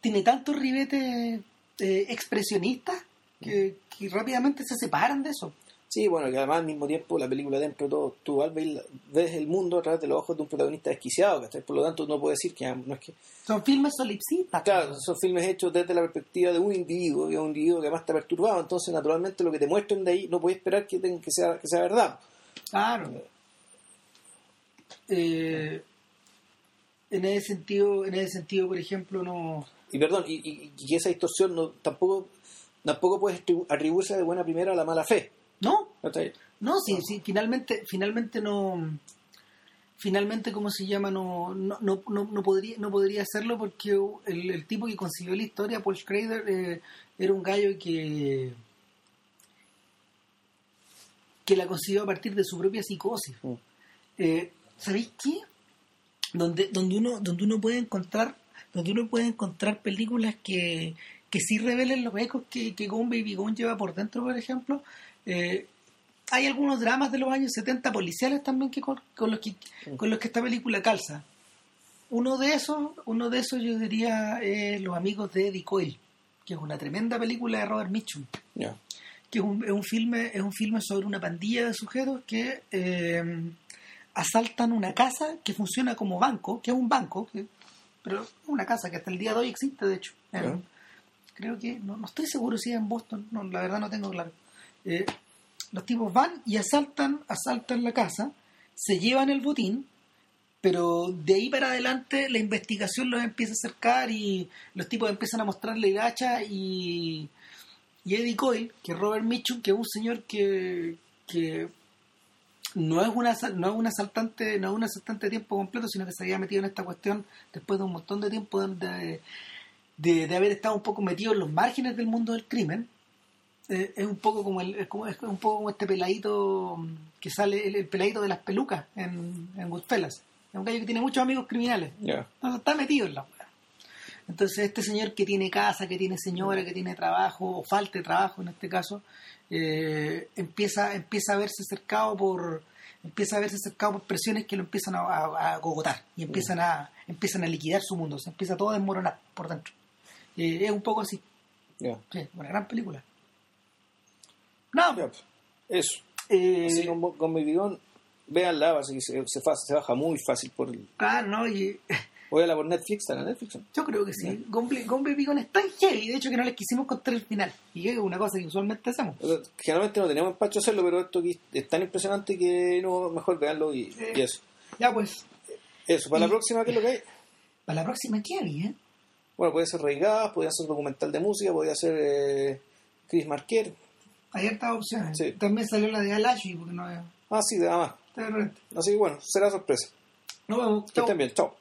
tiene tantos ribetes eh, expresionistas que, que rápidamente se separan de eso. Sí, bueno, que además al mismo tiempo la película dentro de todo, tú al ver- ves el mundo a través de los ojos de un protagonista desquiciado, ¿cachai? Por lo tanto, no puedo decir que ah, no es que... Son filmes solipsistas. Claro, son filmes hechos desde la perspectiva de un individuo, y un individuo que además está perturbado, entonces naturalmente lo que te muestren de ahí no puedes esperar que, tenga- que, sea, que sea verdad. Claro. Eh, en ese sentido, en ese sentido, por ejemplo, no. Y perdón, y, y- y que esa distorsión no, tampoco, tampoco puedes atribu- atribuirse de buena primera a la mala fe. No, no, sí, sí, finalmente, finalmente no. Finalmente, ¿cómo se llama? No, no, no, no, no podría, no podría hacerlo porque el, el tipo que consiguió la historia, Paul Schrader, eh, era un gallo que que la consiguió a partir de su propia psicosis. Mm. Eh, ¿Sabéis qué? Donde, donde uno, donde uno puede encontrar, donde uno puede encontrar películas que, que sí revelen los ecos que, que Gone Baby Gone lleva por dentro, por ejemplo, eh, hay algunos dramas de los años 70 policiales también que con, con los que con los que esta película calza. Uno de esos, uno de esos yo diría eh, Los amigos de Eddie Coyle, que es una tremenda película de Robert Mitchum, que es un, es un filme es un filme sobre una pandilla de sujetos que eh, asaltan una casa que funciona como banco, que es un banco, que- pero una casa que hasta el día de hoy existe, de hecho. Creo que, no, no estoy seguro si es en Boston, no, la verdad no tengo claro. Eh, los tipos van y asaltan, asaltan la casa, se llevan el botín, pero de ahí para adelante la investigación los empieza a acercar y los tipos empiezan a mostrarle el y, y Eddie Coyle, que Robert Mitchum, que es un señor que, que no es una no es un asaltante, no es un asaltante de tiempo completo, sino que se había metido en esta cuestión después de un montón de tiempo de, de haber estado un poco metido en los márgenes del mundo del crimen. Eh, es un poco como el, es como, es un poco como este peladito que sale, el, el peladito de las pelucas en, en Goodfellas. Es un gallo que tiene muchos amigos criminales. Ya. Entonces está metido en la weá. Entonces este señor que tiene casa, que tiene señora, que tiene trabajo, o falta de trabajo en este caso, eh, empieza, empieza a verse cercado por empieza a verse cercado por presiones que lo empiezan a, a, a y empiezan a empiezan a liquidar su mundo, se empieza todo a desmoronar por dentro. Eh, es un poco así, sí, una gran película. No. Eso. eh, Así con, con mi bigón, véanla, así que se, se, fa- se baja muy fácil por el. claro, no, y Véanla por Netflix, está en Netflix. Yo creo que sí. Gombe Beacon es tan heavy, de hecho, que no les quisimos contar el final. Y es una cosa que usualmente hacemos. Generalmente no tenemos empacho hacerlo, pero esto aquí es tan impresionante que no, mejor veanlo y, y eso. Ya, pues, Eso, para Y- la próxima, ¿qué es lo que hay? para la próxima, ¿qué había? eh? Bueno, puede ser Reigadas, podría ser documental de música, podría ser eh, Chris Marquer. Hay hartas opciones. Sí. También salió la de Alashi, porque no Ah, sí, de repente. Así que bueno, será sorpresa. Nos vemos. Que estén bien, chao.